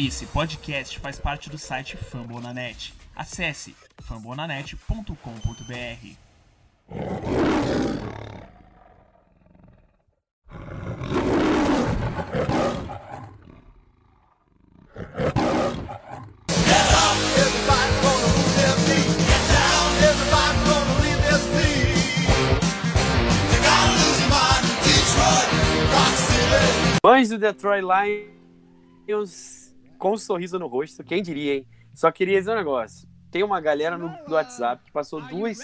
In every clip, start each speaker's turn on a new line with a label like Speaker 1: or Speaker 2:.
Speaker 1: Esse podcast faz parte do site Fambonanet. Acesse fambonanet.com.br.
Speaker 2: Fãs do Detroit Lions com um sorriso no rosto, quem diria, hein? Só queria dizer um negócio. Tem uma galera no, do WhatsApp que passou duas.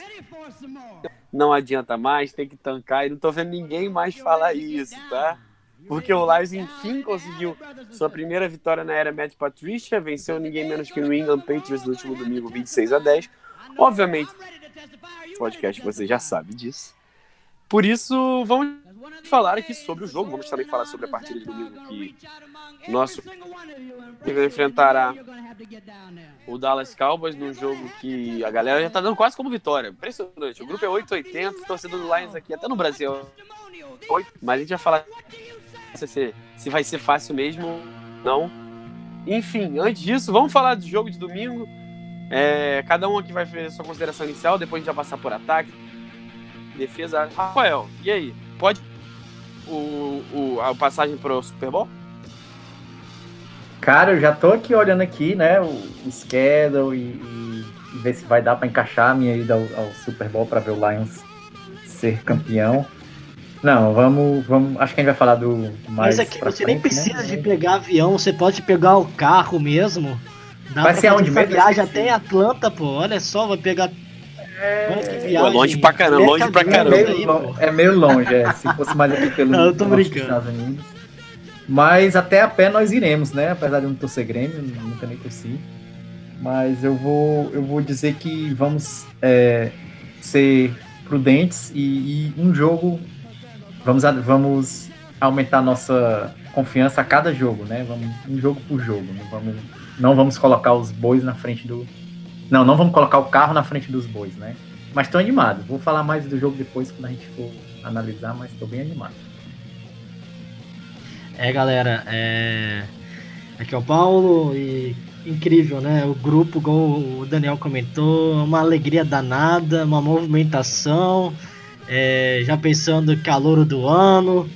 Speaker 2: Não adianta mais, tem que tancar. E não tô vendo ninguém mais falar isso, tá? Porque o Lions enfim conseguiu sua primeira vitória na era Matt Patricia, venceu ninguém menos que o New England Patriots no último domingo, 26 a 10. Obviamente, podcast você já sabe disso. Por isso, vamos falar aqui sobre o jogo. Vamos também falar sobre a partida de domingo que nosso enfrentará o Dallas Cowboys num jogo que a galera já tá dando quase como vitória. Impressionante. O grupo é 880, torcedor do Lions aqui, até no Brasil. 8, mas a gente vai falar se, se vai ser fácil mesmo não. Enfim, antes disso, vamos falar do jogo de domingo. É, cada um aqui vai fazer sua consideração inicial, depois a gente vai passar por ataque, defesa. Rafael, e aí? Pode o, o, a passagem pro Super Bowl?
Speaker 3: Cara, eu já tô aqui olhando aqui, né, o, o schedule e, e, ver se vai dar para encaixar a minha ida ao, ao Super Bowl para ver o Lions ser campeão. Não, vamos, vamos. Acho que a gente vai falar do mais.
Speaker 4: Mas aqui
Speaker 3: pra
Speaker 4: você nem
Speaker 3: frente,
Speaker 4: precisa
Speaker 3: né?
Speaker 4: de pegar avião, você pode pegar o carro mesmo. Dá
Speaker 3: Vai
Speaker 4: pra
Speaker 3: ser
Speaker 4: essa
Speaker 3: mesmo?
Speaker 4: viagem até em Atlanta, pô. Olha só, vai pegar.
Speaker 2: Pô,
Speaker 4: viagem.
Speaker 2: longe pra caramba, longe pra
Speaker 3: É
Speaker 2: caramba.
Speaker 4: aí,
Speaker 3: meio,
Speaker 4: pô.
Speaker 3: lon- é meio longe, é. Se fosse mais aqui pelo
Speaker 4: Não, eu tô brincando.
Speaker 3: Estados Unidos. Mas até a pé nós iremos, né? Apesar de eu não torcer Grêmio, nunca nem torci. Mas eu vou, eu vou dizer que vamos é, ser prudentes e, e um jogo. Vamos, vamos aumentar nossa confiança a cada jogo, né? Vamos, um jogo por jogo. Não vamos, não vamos colocar os bois na frente do. Não, não vamos colocar o carro na frente dos bois, né? Mas tô animado. Vou falar mais do jogo depois quando a gente for analisar, mas tô bem animado.
Speaker 4: É, galera, é... aqui é o Paulo e incrível, né? O grupo, como o Daniel comentou, uma alegria danada, uma movimentação, é, já pensando calor do ano.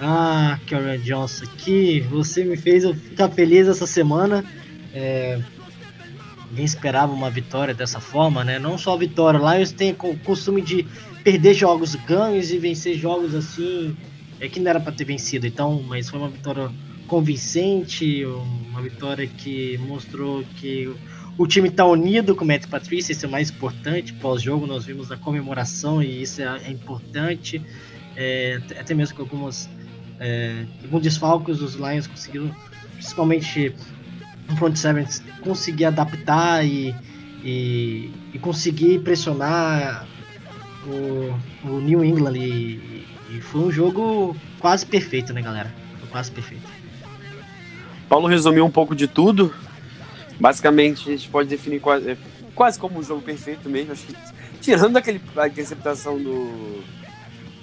Speaker 4: Ah, Karen Johnson aqui, você me fez eu ficar feliz essa semana. É, ninguém esperava uma vitória dessa forma, né? Não só a vitória, lá eles têm o costume de perder jogos ganhos e vencer jogos assim é que não era para ter vencido, então, mas foi uma vitória convincente, uma vitória que mostrou que o time está unido com o Matt Patrícia, isso é mais importante. Pós-jogo, nós vimos a comemoração e isso é, é importante. É, até mesmo com algumas é, alguns desfalques, os Lions conseguiram, principalmente front seven, conseguir adaptar e, e, e conseguir pressionar o, o New England e, e foi um jogo quase perfeito, né, galera? Foi quase perfeito.
Speaker 2: Paulo resumiu um pouco de tudo. Basicamente, a gente pode definir quase, é, quase como um jogo perfeito mesmo. Acho que, tirando aquele, a interceptação do,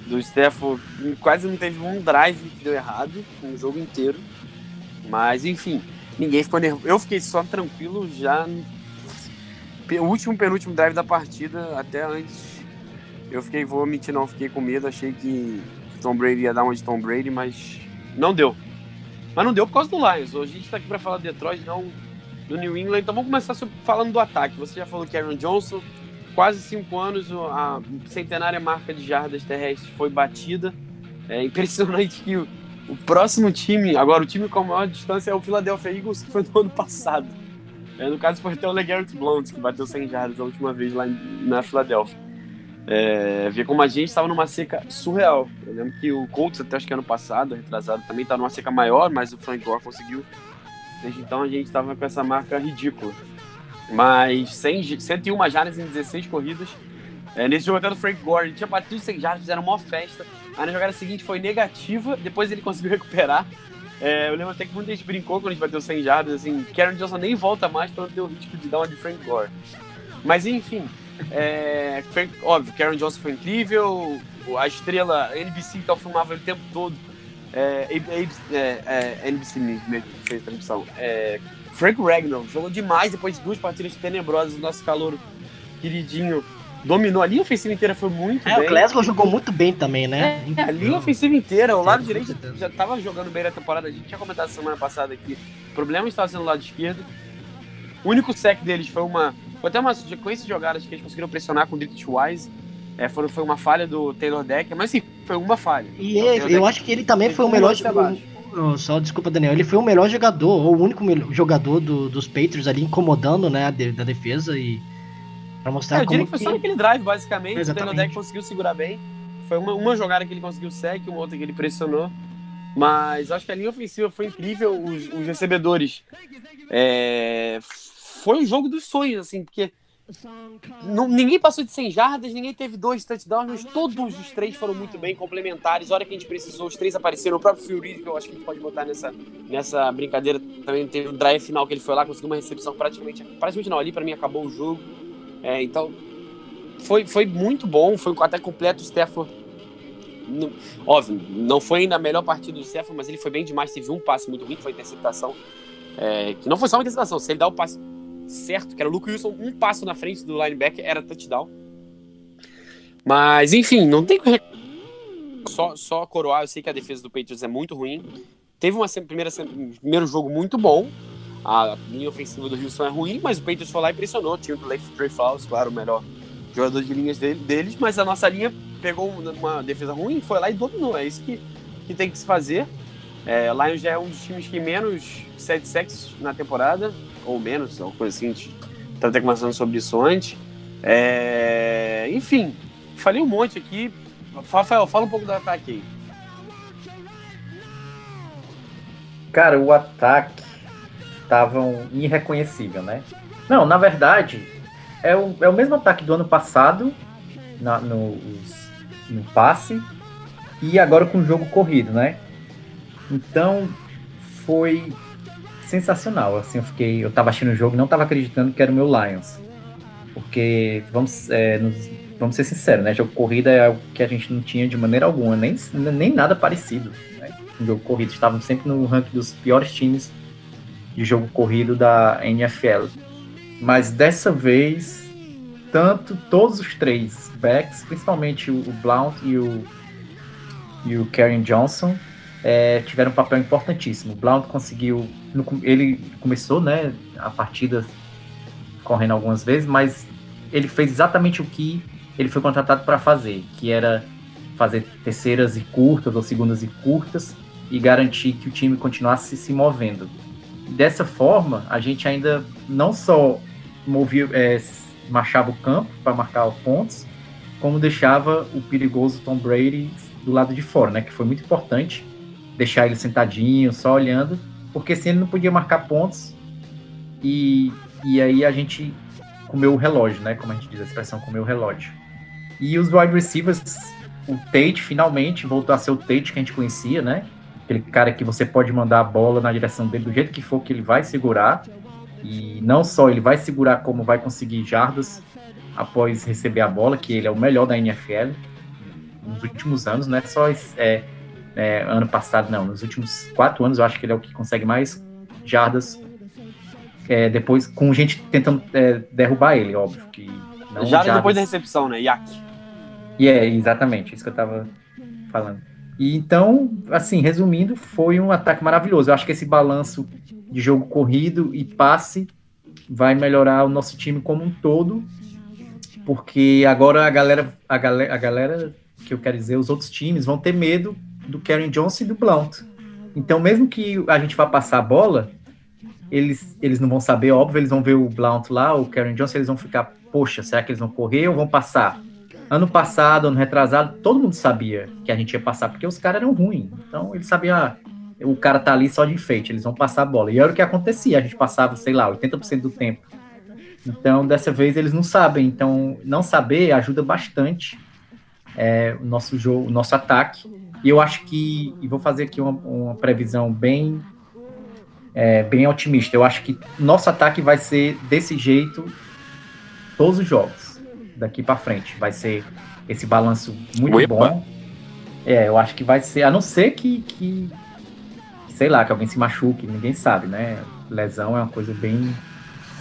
Speaker 2: do Steffo, quase não teve um drive que deu errado no jogo inteiro. Mas, enfim, ninguém ficou nervoso. Eu fiquei só tranquilo já pe- último, penúltimo drive da partida, até antes. Eu fiquei, vou mentir, não, fiquei com medo. Achei que Tom Brady ia dar uma de Tom Brady, mas não deu. Mas não deu por causa do Lions. Hoje a gente tá aqui pra falar do Detroit, não do New England. Então vamos começar falando do ataque. Você já falou que Aaron Johnson, quase cinco anos, o- a centenária marca de jardas terrestres foi batida. É impressionante que o, próximo time, agora o time com a maior distância é o Philadelphia Eagles, que foi do ano passado. É, no caso foi até o LeGarrette Blount, que bateu 100 jardas a última vez lá na Filadélfia. É, ver como a gente estava numa seca surreal. Eu lembro que o Colts, até acho que ano passado, retrasado, também estava numa seca maior, mas o Frank Gore conseguiu. Desde então a gente estava com essa marca ridícula. Mas 100, 101 jardas em 16 corridas. É, nesse jogo até do Frank Gore, ele tinha batido 100 jardas, fizeram uma festa. Aí na jogada seguinte foi negativa, depois ele conseguiu recuperar. É, eu lembro até que muita gente brincou quando a gente bateu 100 jardas, assim, Karen Johnson nem volta mais para não ter o risco de dar uma de Frank Gore. Mas enfim, é, Frank, óbvio, Karen Johnson foi incrível, a estrela NBC que filmava ele o tempo todo É, é, é, NBC mesmo fez a transmissão. É, Frank Ragnall jogou demais depois de duas partidas tenebrosas. O nosso calor queridinho dominou. A linha ofensiva inteira foi muito
Speaker 4: É,
Speaker 2: bem.
Speaker 4: o Glasgow jogou muito bem também, né?
Speaker 2: É, a linha ofensiva inteira, o lado
Speaker 4: com
Speaker 2: direito já tava jogando bem na temporada. A gente tinha comentado semana passada aqui. O problema estava sendo o lado esquerdo. O único sec deles foi uma. Foi até uma sequência de jogadas que eles conseguiram pressionar com o Dietrich Wise. É, foi, foi uma falha do Taylor Decker, mas sim, foi uma falha.
Speaker 4: E
Speaker 2: Então,
Speaker 4: é- eu
Speaker 2: Decker
Speaker 4: acho que ele também foi o melhor.
Speaker 2: lance abaixo.
Speaker 4: o- o- Só desculpa, Daniel. Ele foi o melhor jogador, ou o único jogador do- dos Patriots ali incomodando, né, a de- da defesa e pra mostrar
Speaker 2: É, eu diria que foi só naquele drive, basicamente. O Taylor
Speaker 4: Exatamente.
Speaker 2: Decker conseguiu segurar bem. Foi uma, uma jogada que ele conseguiu sec, uma outra que ele pressionou. Mas acho que a linha ofensiva foi incrível. Os, os recebedores. é, foi um jogo dos sonhos, assim, porque não- ninguém passou de 100 jardas, ninguém teve dois touchdowns, mas todos os três foram muito bem, complementares. A hora que a gente precisou, os três apareceram. O próprio Fury, que eu acho que a gente pode botar nessa, nessa brincadeira, também teve o drive final que ele foi lá, conseguiu uma recepção praticamente. Praticamente não, ali pra mim acabou o jogo. É, então, foi, foi muito bom, foi até completo o Stafford. Óbvio, não foi ainda a melhor partida do Stafford, mas ele foi bem demais. Teve um passe muito ruim, que foi interceptação. É, que não foi só uma interceptação, se ele dá o passe certo, que era o Luke Wilson, um passo na frente do linebacker, era touchdown. Mas, enfim, não tem só, só coroar. Eu sei que a defesa do Patriots é muito ruim. Teve um primeiro jogo muito bom. A linha ofensiva do Houston é ruim, mas o Patriots foi lá e pressionou. Tinha o Trey Flowers, claro, o melhor jogador de linhas dele- deles, mas a nossa linha pegou uma, defesa ruim, foi lá e dominou. É isso que, que tem que se fazer. É, Lions já é um dos times que menos 7 sacks na temporada, ou menos, alguma coisa assim. A gente tá até conversando sobre isso antes. É, enfim, falei um monte aqui. Rafael, fala um pouco do ataque aí.
Speaker 3: Cara, o ataque tava um irreconhecível, né? Não, na verdade, é o, é o mesmo ataque do ano passado, na- no, no passe, e agora com o jogo corrido, né? Então, foi sensacional. Assim, eu fiquei, eu tava assistindo o jogo não tava acreditando que era o meu Lions. Porque, vamos, é, nos- vamos ser sinceros, né? Jogo corrida é algo que a gente não tinha de maneira alguma, nem, nem nada parecido no jogo corrido. Estavam sempre no ranking dos piores times de jogo corrido da NFL. Mas dessa vez, tanto todos os três backs, principalmente o, Blount e o, e o Karen Johnson, é, tiveram um papel importantíssimo. O Blount conseguiu. no ele começou né, a partida correndo algumas vezes, mas ele fez exatamente o que ele foi contratado para fazer, que era fazer terceiras e curtas ou segundas e curtas e garantir que o time continuasse se movendo. Dessa forma, a gente ainda não só movia, é, marchava o campo para marcar pontos, como deixava o perigoso Tom Brady do lado de fora, né? Que foi muito importante deixar ele sentadinho, só olhando, porque assim ele não podia marcar pontos e, e aí a gente comeu o relógio, né? Como a gente diz a expressão, comeu o relógio. E os wide receivers, o Tate finalmente voltou a ser o Tate que a gente conhecia, né? Aquele cara que você pode mandar a bola na direção dele do jeito que for que ele vai segurar. E não só ele vai segurar, como vai conseguir jardas após receber a bola, que ele é o melhor da NFL nos últimos anos, não é só é, é, ano passado, não. Nos últimos quatro anos, eu acho que ele é o que consegue mais jardas. é, depois, com gente tentando é, derrubar ele, óbvio. Que
Speaker 2: Já
Speaker 3: jardas-
Speaker 2: depois da recepção, né? Yak.
Speaker 3: e é exatamente isso que eu tava falando. E então, assim, resumindo, foi um ataque maravilhoso. Eu acho que esse balanço de jogo corrido e passe vai melhorar o nosso time como um todo, porque agora a galera, a galera, a galera que eu quero dizer, os outros times vão ter medo do Karen Johnson e do Blount. Então, mesmo que a gente vá passar a bola, eles, eles não vão saber, óbvio, eles vão ver o Blount lá, o Karen Johnson, eles vão ficar, poxa, será que eles vão correr ou vão passar? Ano passado, ano retrasado, todo mundo sabia que a gente ia passar, porque os caras eram ruins. Então, eles sabiam, ah, o cara tá ali só de enfeite, eles vão passar a bola. E era o que acontecia, a gente passava, sei lá, 80% do tempo. Então, dessa vez, eles não sabem. Então, não saber ajuda bastante é, o nosso jogo, o nosso ataque. E eu acho que, e vou fazer aqui uma, uma previsão bem, é, bem otimista. Eu acho que nosso ataque vai ser desse jeito todos os jogos daqui para frente. Vai ser esse balanço muito
Speaker 2: Uepa.
Speaker 3: bom. É, eu acho que vai ser, a não ser que, que sei lá, que alguém se machuque, ninguém sabe, né? Lesão é uma coisa bem,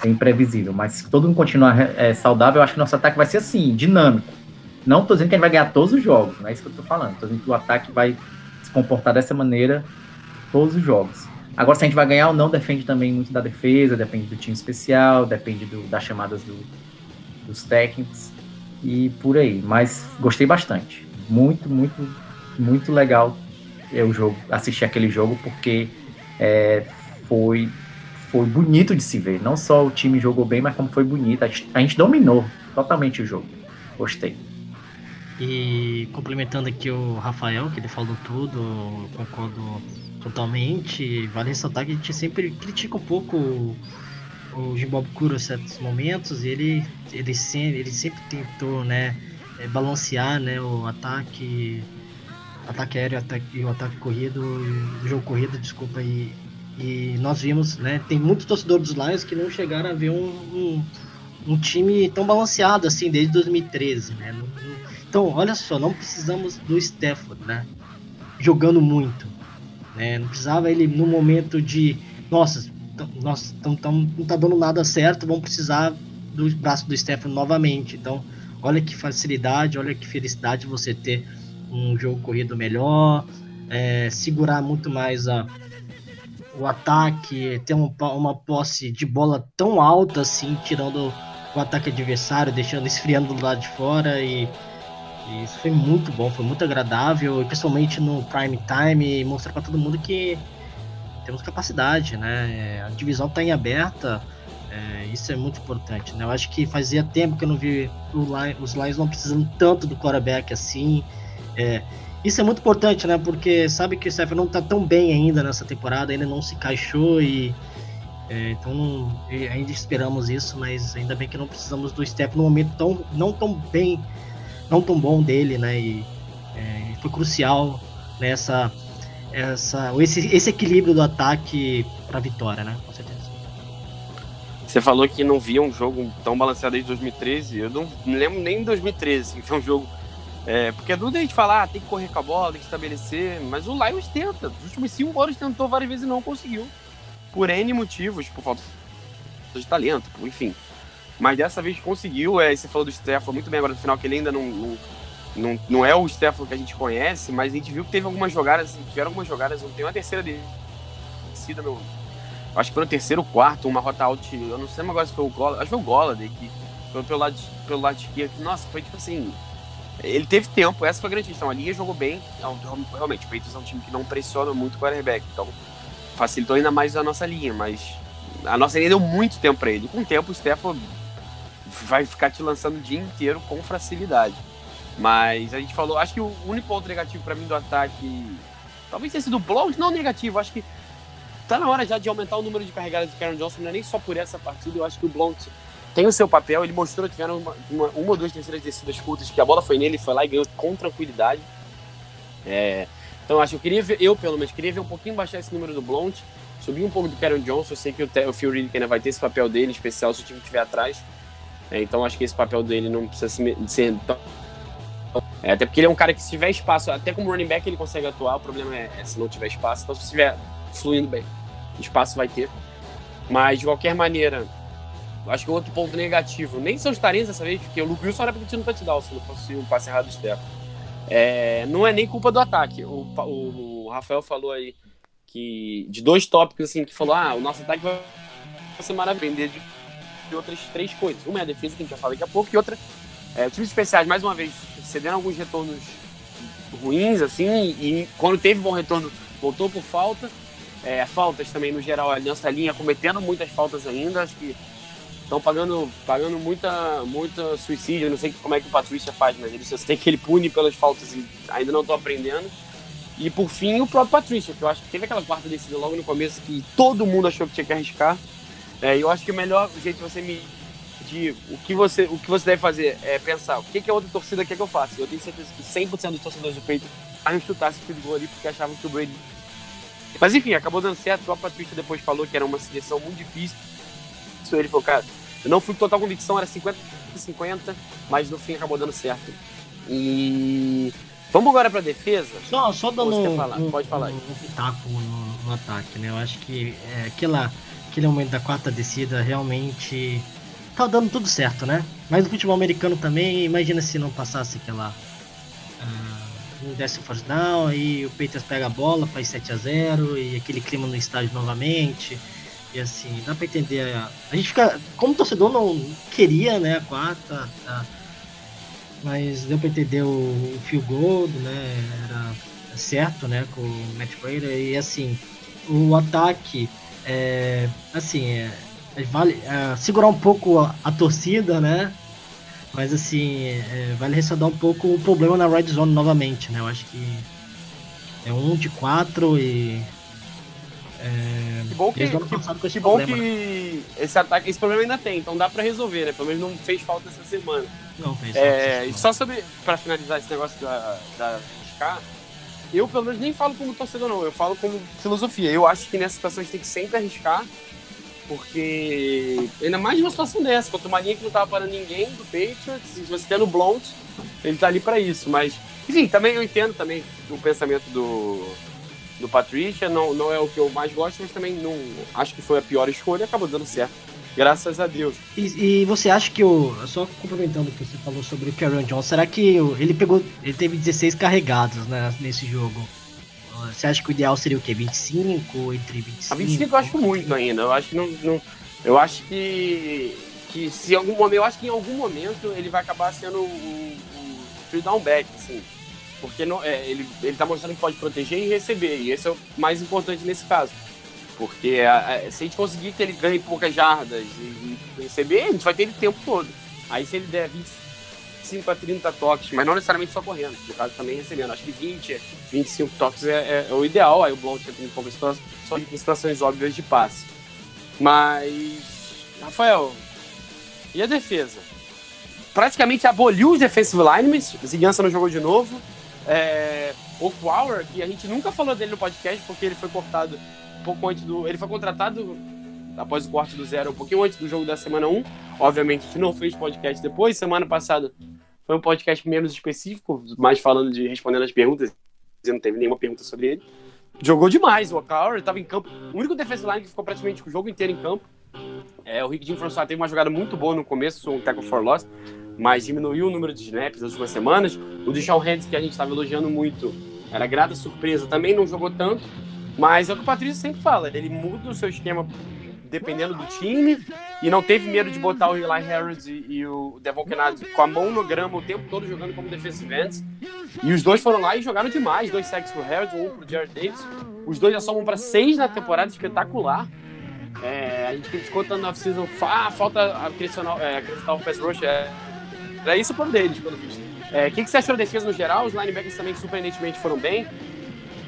Speaker 3: bem imprevisível, mas se todo mundo continuar é, saudável, eu acho que nosso ataque vai ser assim, dinâmico. Não tô dizendo que a gente vai ganhar todos os jogos, não é isso que eu tô falando. Tô dizendo que o ataque vai se comportar dessa maneira todos os jogos. Agora, se a gente vai ganhar ou não, depende também muito da defesa, depende do time especial, depende do, das chamadas do, dos técnicos e por aí. Mas gostei bastante. Muito, muito, muito legal o jogo, assistir aquele jogo, porque é, foi, foi bonito de se ver. Não só o time jogou bem, mas como foi bonito. A gente, a gente dominou totalmente o jogo. Gostei.
Speaker 4: E complementando aqui o Rafael, que ele falou tudo, concordo totalmente. Vale ressaltar que a gente sempre critica um pouco o, o Jimbabukuro em certos momentos. Ele, ele, sempre, ele sempre tentou né, é, balancear né, o ataque, ataque aéreo e o ataque corrido, o jogo corrido, desculpa. E, e nós vimos, né, tem muitos torcedores dos Lions que não chegaram a ver um, um, um time tão balanceado assim desde 2013, né? Então, olha só, não precisamos do Stafford, né? Jogando muito. Né? Não precisava ele no momento de. Nossa, tão, tão, não tá dando nada certo, vamos precisar do braço do Stafford novamente. Então, olha que facilidade, olha que felicidade você ter um jogo corrido melhor, é, segurar muito mais a, o ataque, ter um, uma posse de bola tão alta assim, tirando o ataque adversário, deixando esfriando do lado de fora e isso foi muito bom, foi muito agradável, principalmente no prime time, mostrar para todo mundo que temos capacidade, né? A divisão está em aberta, é, isso é muito importante, né? Eu acho que fazia tempo que eu não vi Lion, os Lions não precisando tanto do quarterback assim. É, isso é muito importante, né? Porque sabe que o Stephen não está tão bem ainda nessa temporada, ainda não se encaixou e é, então ainda esperamos isso, mas ainda bem que não precisamos do Steph no momento tão não tão bem não tão bom dele, né? E é, foi crucial nessa essa esse, esse equilíbrio do ataque para vitória, né? Com certeza.
Speaker 2: Você falou que não via um jogo tão balanceado desde 2013. Eu não me lembro nem de 2013, assim, que foi um jogo. É, porque é dúvida a gente falar, ah, tem que correr com a bola, tem que estabelecer. Mas o Lions tenta. Nos últimos cinco anos tentou várias vezes e não conseguiu. Por N motivos, por falta de talento, enfim. Mas dessa vez conseguiu. É, você falou do Stefano muito bem agora no final, que ele ainda não, não, não, não é o Stefano que a gente conhece, mas a gente viu que teve algumas jogadas, tiveram algumas jogadas, tem uma terceira descida no. Acho que foi no terceiro quarto, uma rota out. Eu não sei agora se foi o Gola. Acho que foi o Gola que foi pelo lado, pelo lado esquerdo. Nossa, foi tipo assim. Ele teve tempo, essa foi a grande questão. A linha jogou bem. Realmente, o Patriots é um time que não pressiona muito o quarterback. Então, facilitou ainda mais a nossa linha, mas a nossa linha deu muito tempo para ele. Com o tempo, o Stefano vai ficar te lançando o dia inteiro com facilidade. Mas a gente falou, acho que o único ponto negativo para mim do ataque, talvez tenha sido o Blount, não negativo, acho que tá na hora já de aumentar o número de carregadas do Karen Johnson, não é nem só por essa partida, eu acho que o Blount tem o seu papel, ele mostrou que tiveram uma, uma, uma ou duas terceiras descidas curtas, que a bola foi nele, foi lá e ganhou com tranquilidade. É, então acho que eu queria ver, eu pelo menos, queria ver um pouquinho baixar esse número do Blount, subir um pouco do Karen Johnson, eu sei que o, o Phil Reed ainda vai ter esse papel dele, especial se o time estiver atrás, é, então acho que esse papel dele não precisa ser tão. É, até porque ele é um cara que se tiver espaço, até como running back ele consegue atuar, o problema é, é se não tiver espaço. Então se estiver fluindo bem, espaço vai ter. Mas de qualquer maneira, acho que outro ponto negativo, nem são os tarentos dessa vez, porque o Luke Wilson era repetindo no touchdown, se não fosse um passe errado do Stefan. É, não é nem culpa do ataque. O, o, o, Rafael falou aí que de dois tópicos assim que falou: ah, o nosso ataque vai ser maravilhoso de outras três coisas. Uma é a defesa, que a gente vai falar daqui a pouco, e outra é times especiais, mais uma vez, cedendo alguns retornos ruins, assim, e quando teve bom retorno, voltou por falta. É, faltas também, no geral, a Aliança Linha cometendo muitas faltas ainda, acho que estão pagando, pagando muita, muita suicídio. Não sei como é que o Patrícia faz, mas ele, tem que ele pune pelas faltas e ainda não estou aprendendo. E por fim, o próprio Patrícia, que eu acho que teve aquela quarta decisão logo no começo que todo mundo achou que tinha que arriscar. É, eu acho que o melhor jeito de você medir o que você, o que você deve fazer é pensar o que, que a outra torcida quer que eu faça. Eu tenho certeza que 100% dos torcedores do Peito iam chutar esse field goal ali porque achavam que o Brady. Mas enfim, acabou dando certo. O Patrícia depois falou que era uma seleção muito difícil. Ele falou, cara, eu não fui com total convicção, era 50 50, mas no fim acabou dando certo. E Vamos agora pra defesa?
Speaker 4: Só, só dando um,
Speaker 2: falar?
Speaker 4: um-
Speaker 2: Pode falar
Speaker 4: um, um pitaco no, no ataque, né? Eu acho que é, aquela, aquele momento da quarta descida realmente tá dando tudo certo, né? Mas no futebol americano também, imagina se não passasse aquela. ah, um décimo first down, aí o Peters pega a bola, faz 7 a 0 e aquele clima no estádio novamente. E assim, dá pra entender. A, a gente fica. Como torcedor não queria, né, a quarta, tá? mas deu pra entender o, o fio né? Era certo, né? Com o Matt Prater. E assim, o ataque, é, assim, é, vale é, segurar um pouco a, a torcida, né? Mas assim, é, vale ressaltar um pouco o problema na Red Zone novamente, né? Eu acho que é um de quatro e. É,
Speaker 2: Que bom que, que,
Speaker 4: passado com esse
Speaker 2: que bom
Speaker 4: né?
Speaker 2: que esse ataque, esse problema ainda tem, então dá pra resolver, né? Pelo menos não fez falta essa semana.
Speaker 4: Não, fez
Speaker 2: É,
Speaker 4: falta,
Speaker 2: e só sobre, pra finalizar esse negócio da, da arriscar, eu pelo menos nem falo como torcedor não, eu falo como filosofia. Eu acho que nessa situação a gente tem que sempre arriscar, porque ainda mais numa situação dessa, contra uma linha que não tava parando ninguém do Patriots, você tendo o Blount, ele tá ali pra isso, mas enfim, também eu entendo também o pensamento do, do Patricia, não, não é o que eu mais gosto, mas também não acho que foi a pior escolha, acabou dando certo. Graças a Deus.
Speaker 4: E, e você acha que o. Só complementando o que você falou sobre o Karen Johnson, será que ele pegou. Ele teve 16 carregados né, nesse jogo? Você acha que o ideal seria o quê? 25? Entre 25?
Speaker 2: A 25 eu acho muito ainda. Eu acho que não. não- eu acho que. Que se algum momento. Eu acho que em algum momento ele vai acabar sendo o, three down back, assim. Porque não, é, ele, ele tá mostrando que pode proteger e receber. E esse é o mais importante nesse caso. Porque a- a- se a gente conseguir que ele ganhe poucas jardas e, e receber, a gente vai ter ele o tempo todo. Aí se ele der 25 a 30 toques, mas não necessariamente só correndo, no caso também recebendo. Acho que 20, 25 toques é, é- é o ideal. Aí o Blount entra em situações, só em situações óbvias de passe. Mas, Rafael, e a defesa? Praticamente aboliu os defensive linemen, Ziguiança não jogou de novo. É, o Power, que a gente nunca falou dele no podcast, porque ele foi cortado um pouco antes do. Ele foi contratado após o corte do zero, um pouquinho antes do jogo da semana 1. Obviamente, a gente não fez podcast depois. Semana passada foi um podcast menos específico, mais falando de respondendo as perguntas. Não teve nenhuma pergunta sobre ele. Jogou demais, o O'Connor estava em campo. O único defensive line que ficou praticamente o jogo inteiro em campo. É, o Rick Jim François teve uma jogada muito boa no começo, um tackle for loss, mas diminuiu o número de snaps nas últimas semanas. O Deshaun Hands, que a gente estava elogiando muito, era grata surpresa, também não jogou tanto. Mas é o que o Patrício sempre fala, ele muda o seu esquema dependendo do time e não teve medo de botar o Eli Harris e, e o Devon Kennedy com a mão no grama o tempo todo jogando como defensive ends. E os dois foram lá e jogaram demais, dois sacks pro Harris, um pro Jared Davis. Os dois já somam para seis na temporada, espetacular. É, a gente criticou tanto no off-season, ah, falta acrescentar, é, acrescentar o pass rush. É, era isso o plano deles, pelo visto. É, O que, que você achou da defesa no geral? Os linebackers também surpreendentemente foram bem.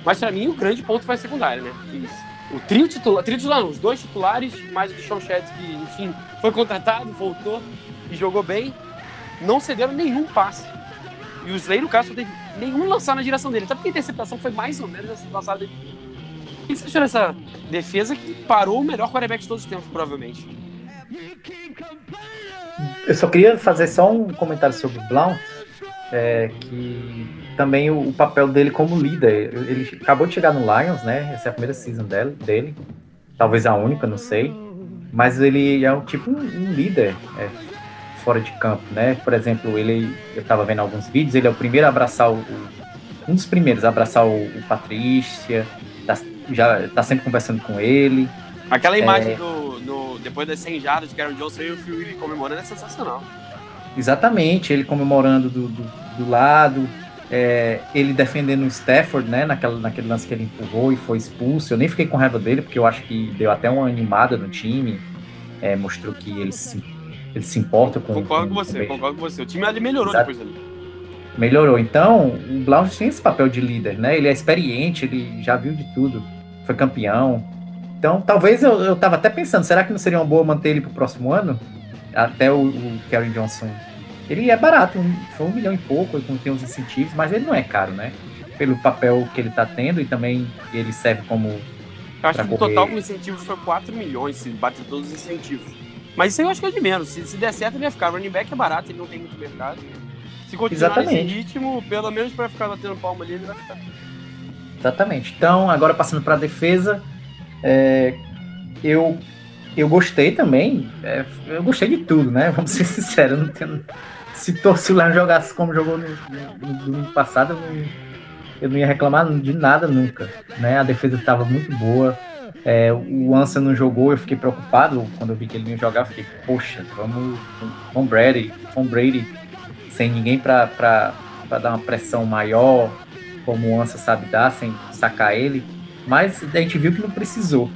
Speaker 2: Mas pra mim o grande ponto foi a secundária, né? Que o trio titular, trio titular não, os dois titulares, mais o Deshaun Sheds, que enfim, foi contratado, voltou e jogou bem, não cederam nenhum passe. E o Slay, no caso, não teve nenhum lançar na direção dele. Até porque a interceptação foi mais ou menos essa lançada dele. O que você achou dessa defesa que parou o melhor quarterback de todos os tempos, provavelmente?
Speaker 3: Eu só queria fazer só um comentário sobre o Blount, é, que também o, o papel dele como líder. Ele acabou de chegar no Lions, né? Essa é a primeira season dele, dele talvez a única, não sei. Mas ele é um tipo um, um líder é, fora de campo, né? Por exemplo, ele, eu estava vendo alguns vídeos, ele é o primeiro a abraçar o, um dos primeiros a abraçar o, o Patrícia, tá, já tá sempre conversando com ele.
Speaker 2: Aquela
Speaker 3: É.
Speaker 2: imagem do, no- depois das 100 jardas de Karen Johnson e o Phil comemorando é sensacional.
Speaker 3: Exatamente, ele comemorando do, do, do lado, é, ele defendendo o Stafford, né, naquela, naquele lance que ele empurrou e foi expulso. Eu nem fiquei com raiva dele, porque eu acho que deu até uma animada no time, é, mostrou que ele se, ele se importa com
Speaker 2: Concordo com
Speaker 3: com-
Speaker 2: você,
Speaker 3: com-
Speaker 2: concordo com você. O time ali melhorou
Speaker 3: Exato.
Speaker 2: depois dali.
Speaker 3: Melhorou. Então, o Blount tem esse papel de líder, né? Ele é experiente, ele já viu de tudo, foi campeão. Então, talvez eu, eu tava até pensando, será que não seria uma boa manter ele pro próximo ano? Até o, o Johnson. Ele é barato, foi um milhão e pouco, não tem os incentivos, mas ele não é caro, né? Pelo papel que ele tá tendo e também ele serve como.
Speaker 2: Eu acho que o total com incentivos foi 4 milhões, se bater todos os incentivos. Mas isso aí eu acho que é de menos. Se, se der certo, ele vai ficar. Running back é barato, ele não tem muito mercado. Se continuar
Speaker 3: Exatamente.
Speaker 2: nesse ritmo, pelo menos pra ficar batendo palma ali, ele vai ficar.
Speaker 3: Exatamente. Então, agora passando para a defesa, é, eu, eu gostei também. é, eu gostei de tudo, né? Vamos ser sinceros. Não tenho, se Torce Leão jogasse como jogou no domingo passado, eu não, eu não ia reclamar de nada nunca. Né? A defesa estava muito boa. É, o Ansa não jogou, eu fiquei preocupado quando eu vi que ele não ia jogar. Eu fiquei, poxa, vamos com Brady, com Brady, sem ninguém para dar uma pressão maior, como o Ansa sabe dar, sem sacar ele. Mas a gente viu que não precisou.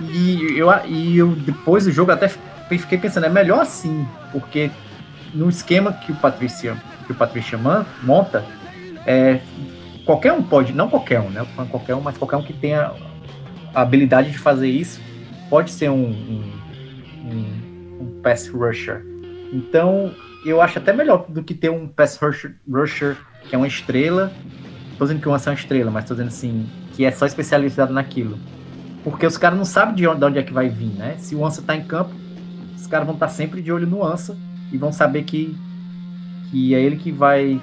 Speaker 3: E eu, e eu depois do jogo até fiquei pensando, é melhor assim, porque no esquema que o Patrícia, que o Patrícia monta, é, qualquer um pode, não qualquer um, né? Qualquer um, mas qualquer um que tenha a habilidade de fazer isso pode ser um, um, um, um pass rusher. Então, eu acho até melhor do que ter um pass rusher, rusher que é uma estrela. Tô dizendo que o Ansa é uma estrela, mas tô dizendo assim, que é só especializado naquilo. Porque os caras não sabem de onde, de onde é que vai vir, né? Se o Ansa tá em campo, os caras vão estar sempre de olho no Ansa e vão saber que, que é ele que vai,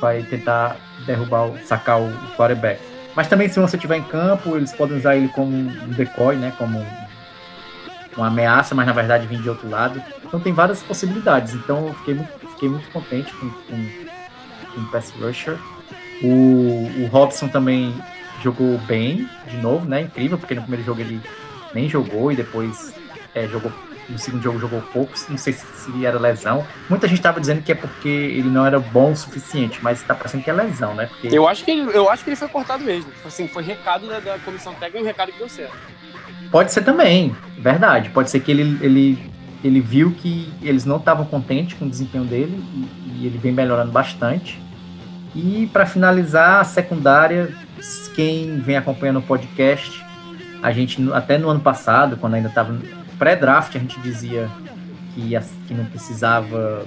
Speaker 3: vai tentar derrubar, sacar o, quarterback. Mas também se Ansa estiver em campo, eles podem usar ele como um decoy, né? Como um- uma ameaça, mas na verdade vem de outro lado. Então tem várias possibilidades. Então eu fiquei muito, fiquei muito contente com, com, com o Pass Rusher. O, o Robson também jogou bem, de novo, né? Incrível, porque no primeiro jogo ele nem jogou e depois é, jogou. No segundo jogo jogou pouco, não sei se, se era lesão. Muita gente estava dizendo que é porque ele não era bom o suficiente, mas tá parecendo que é lesão, né? Porque
Speaker 2: Eu acho que ele, eu acho que ele foi cortado mesmo. Assim, foi recado da, da comissão técnica e um recado que deu certo.
Speaker 3: Pode ser também, verdade. Pode ser que ele, ele, ele viu que eles não estavam contentes com o desempenho dele e, e ele vem melhorando bastante. E para finalizar, a secundária, quem vem acompanhando o podcast, a gente até no ano passado, quando ainda estava pré-draft, a gente dizia que, as- que não precisava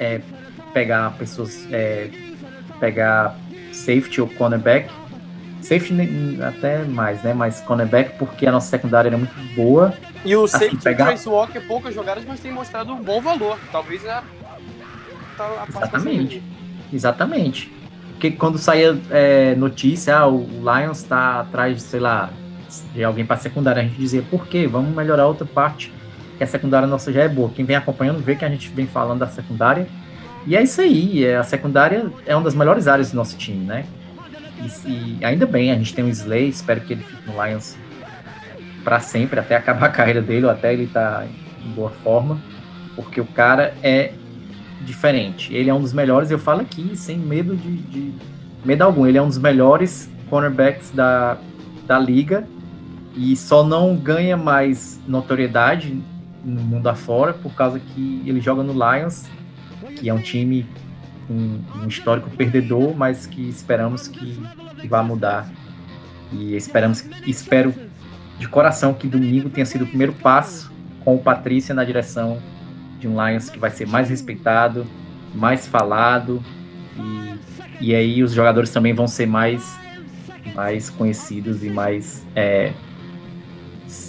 Speaker 3: é, pegar pessoas, é, pegar safety ou cornerback. Safety até mais, né? Mas cornerback porque a nossa secundária era muito boa.
Speaker 2: E o
Speaker 3: Assim,
Speaker 2: safety
Speaker 3: pegar-
Speaker 2: Trace Walker, poucas jogadas, mas tem mostrado um bom valor. Talvez a. tá- a
Speaker 3: Exatamente. Exatamente. Porque quando saía é, notícia, ah, o Lions tá atrás, sei lá, de alguém para secundária, a gente dizia, por quê? Vamos melhorar outra parte, que a secundária nossa já é boa. Quem vem acompanhando vê que a gente vem falando da secundária. E é isso aí, é, a secundária é uma das melhores áreas do nosso time, né? E, ainda bem, a gente tem o Slay, espero que ele fique no Lions para sempre, até acabar a carreira dele, ou até ele tá em boa forma, porque o cara é diferente. Ele é um dos melhores, eu falo aqui, sem medo de, de medo algum. Ele é um dos melhores cornerbacks da, da liga e só não ganha mais notoriedade no mundo afora por causa que ele joga no Lions, que é um time com um histórico perdedor, mas que esperamos que, que vá mudar. E esperamos, espero de coração que domingo tenha sido o primeiro passo com o Patrícia na direção de um Lions que vai ser mais respeitado, mais falado e, e aí os jogadores também vão ser mais mais conhecidos e mais, é,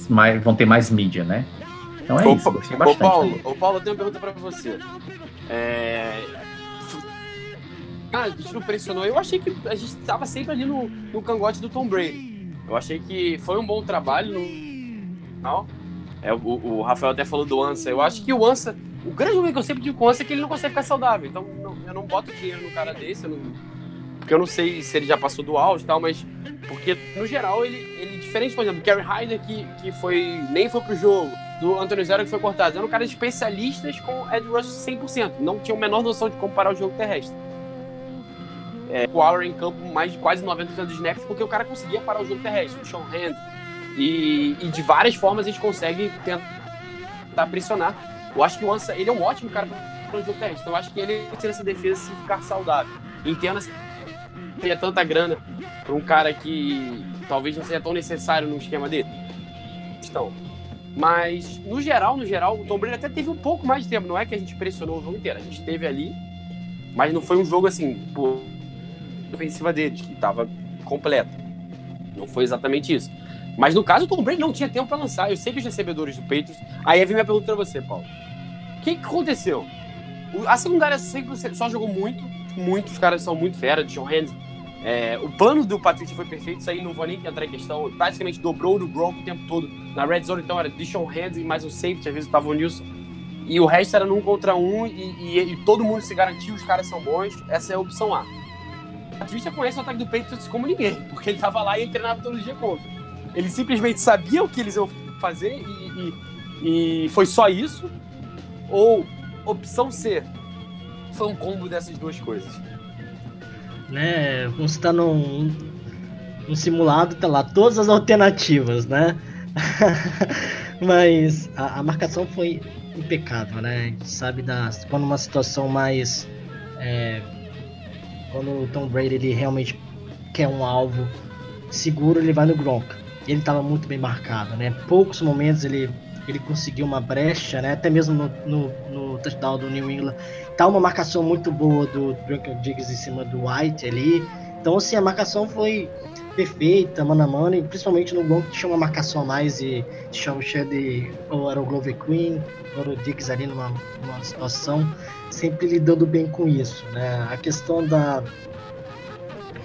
Speaker 3: mais vão ter mais mídia, né? Então é
Speaker 2: Ô,
Speaker 3: isso, gostei
Speaker 2: Ô,
Speaker 3: bastante.
Speaker 2: Paulo, ô, Paulo, eu tenho uma pergunta pra você. É... Ah, a gente não pressionou. Eu achei que a gente estava sempre ali no, no cangote do Tom Brady. Eu achei que foi um bom trabalho no final. É, o, o Rafael até falou do Ansa. Eu acho que o Ansa, o grande problema que eu sempre digo com o Ansa é que ele não consegue ficar saudável. Então não- eu não boto dinheiro no cara desse. eu não- porque eu não sei se ele já passou do auge e tal, mas. Porque, no geral, ele, ele diferente, por exemplo, do Kerry Hyder, que, que foi, nem foi pro jogo, do Antônio Zero, que foi cortado. Eram caras especialistas com Ed Rush 100%. Não tinham a menor noção de comparar o jogo terrestre. É, o Auer em campo mais de quase 90% dos snaps, porque o cara conseguia parar o jogo terrestre, o Sean Hand. E, e de várias formas a gente consegue tentar pressionar. Eu acho que o Ansa, ele é um ótimo cara para o jogo terrestre. Então eu acho que ele tira essa defesa se ficar saudável. Entenda teria tanta grana para um cara que talvez não seja tão necessário no esquema dele. Então, mas no geral, no geral, o Tom Brady até teve um pouco mais de tempo. Não é que a gente pressionou o jogo inteiro, a gente teve ali, mas não foi um jogo assim, por ofensiva deles, que estava completa. Não foi exatamente isso. Mas no caso, o Tom Brady não tinha tempo para lançar. Eu sei que os recebedores do Patriots. Aí vem minha pergunta para você, Paulo. O que, que aconteceu? A secundária sempre só jogou muito, muito, os caras são muito fera, John Hands. É, o plano do Patrick foi perfeito, isso aí não vou nem entrar em questão. Praticamente dobrou do Gronk o tempo todo. Na red zone, então, era Dishon Hands e mais um safety, às vezes o Nilson. E o resto era num contra um e, e- e todo mundo se garantiu, os caras são bons. Essa é a opção A. Já conhece o ataque do Patriots como ninguém, porque ele tava lá e ele treinava todo dia contra. Ele simplesmente sabia o que eles iam fazer e, e- e foi só isso. Ou opção C, foi um combo dessas duas coisas.
Speaker 4: Né? Você tá num, num simulado, tá lá todas as alternativas, né? Mas a, a marcação foi impecável, né? A gente sabe das, quando uma situação mais. é, quando o Tom Brady ele realmente quer um alvo seguro, ele vai no Gronk. Ele estava muito bem marcado, né? Poucos momentos ele, ele conseguiu uma brecha, né? Até mesmo no, no, no touchdown do New England tá uma marcação muito boa do Duncan Diggs em cima do White ali. Então, assim, a marcação foi perfeita, mano a mano, e principalmente no gol que tinha uma marcação a mais e tinha o Shed ou era o Glover Queen, ou o Diggs ali numa, numa situação, sempre lidando bem com isso, né? A questão da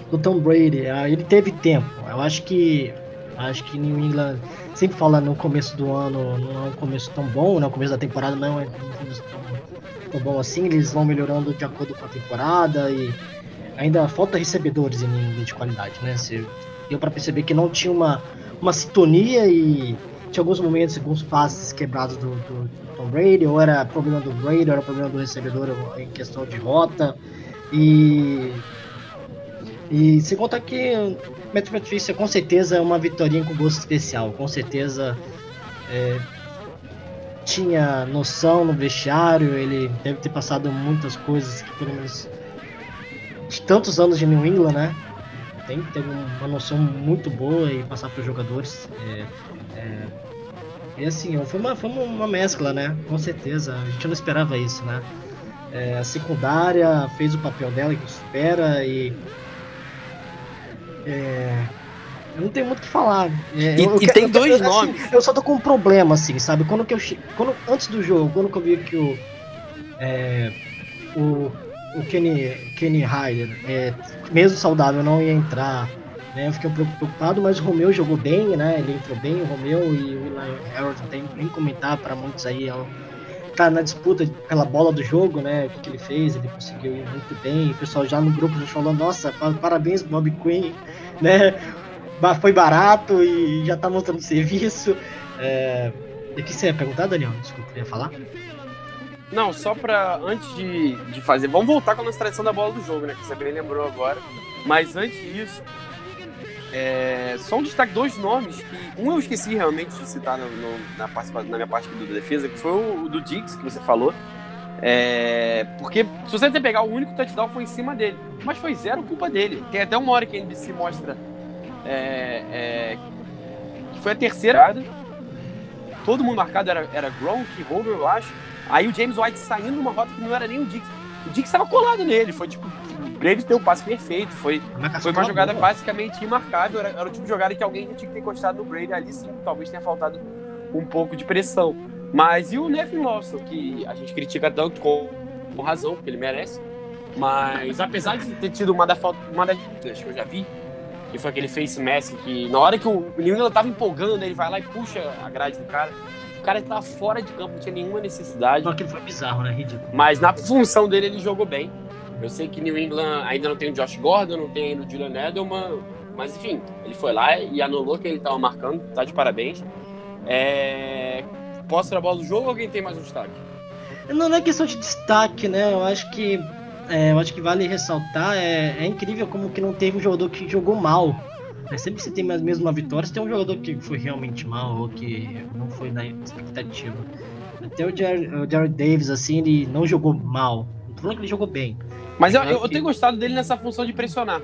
Speaker 4: do Tom Brady, ah, ele teve tempo. Eu acho que acho que New England sempre fala no começo do ano, não é um começo tão bom, né? O começo da temporada não é um começo tão tão bom assim, eles vão melhorando de acordo com a temporada e ainda falta recebedores em nível de qualidade, né? Você deu para perceber que não tinha uma, uma sintonia e tinha alguns momentos, alguns passes quebrados do, do Tom Brady, ou era problema do Brady, ou era problema do recebedor em questão de rota. E. E sem contar que Metro Patrícia com certeza é uma vitória com gosto especial, com certeza é, tinha noção no vestiário, ele deve ter passado muitas coisas que pelo menos de tantos anos de New England, né? Tem que ter uma noção muito boa e passar para os jogadores. É, é, e assim, foi uma, foi uma mescla, né? Com certeza. A gente não esperava isso, né? É, a secundária fez o papel dela que espera e. É, não tenho muito o que falar. É,
Speaker 2: E-
Speaker 4: eu- eu
Speaker 2: e
Speaker 4: quero-
Speaker 2: tem
Speaker 4: eu-
Speaker 2: dois
Speaker 4: eu- assim,
Speaker 2: nomes.
Speaker 4: eu só tô com um problema, assim, sabe? Quando que eu quando Antes do jogo, quando que eu vi que o. É, o, o Kenny, Kenny Hyder, é, mesmo saudável, não ia entrar. Né? Eu fiquei um pouco preocupado, mas o Romeu jogou bem, né? Ele entrou bem, o Romeu e o Eli Harold não tem nem comentar para muitos aí. É um, tá na disputa pela bola do jogo, né? O que, que ele fez, ele conseguiu ir muito bem. O pessoal já no grupo já falou, nossa, pa- parabéns, Bob Quinn, né? Foi barato e já tá mostrando serviço. É... O que você ia perguntar, Daniel? Desculpa, eu ia falar?
Speaker 2: Não, só pra. Antes de, de fazer. Vamos voltar com a nossa tradição da bola do jogo, né? Que você bem lembrou agora. Mas antes disso. É, só um destaque, dois nomes que. Um eu esqueci realmente de citar no, no- na, participa- na minha parte do defesa, que foi o, o do Diggs, que você falou. É, porque se você pegar o único touchdown foi em cima dele. Mas foi zero culpa dele. Tem até uma hora que a NBC mostra. É, é, que foi a terceira. Todo mundo marcado era, era Gronk, Homer, eu acho. Aí o James White saindo numa rota que não era nem o Diggs. O Diggs estava colado nele. Foi tipo. O Brady deu o passe perfeito. Foi, foi uma jogada basicamente imarcável. Era, era o tipo de jogada que alguém tinha que ter encostado no Brady ali sim. Talvez tenha faltado um pouco de pressão. Mas e o Nevin Lawson, que a gente critica tanto com, com razão, porque ele merece. Mas apesar de ter tido uma, da, falta- uma das que eu já vi, que foi aquele face mask que na hora que o New England tava empolgando, ele vai lá e puxa a grade do cara. O cara tava fora de campo, não tinha nenhuma necessidade.
Speaker 4: Só que foi bizarro, né? Ridículo.
Speaker 2: Mas na função dele, ele jogou bem. Eu sei que New England ainda não tem o Josh Gordon, não tem ainda o Julian Edelman, mas enfim, ele foi lá e anulou quem ele tava marcando, tá de parabéns. É... Posso a bola do jogo ou alguém tem mais um destaque?
Speaker 4: Não, não é questão de destaque, né? Eu acho que é, eu acho que vale ressaltar é, é incrível como que não teve um jogador que jogou mal. né? Sempre que você tem mesmo uma vitória, você tem um jogador que foi realmente mal ou que não foi na expectativa. Até o Jared, o Jared Davis, assim, ele não jogou mal. Não tô falando que ele jogou bem.
Speaker 2: Mas eu,
Speaker 4: Eu
Speaker 2: eu, tenho gostado dele nessa função de pressionar.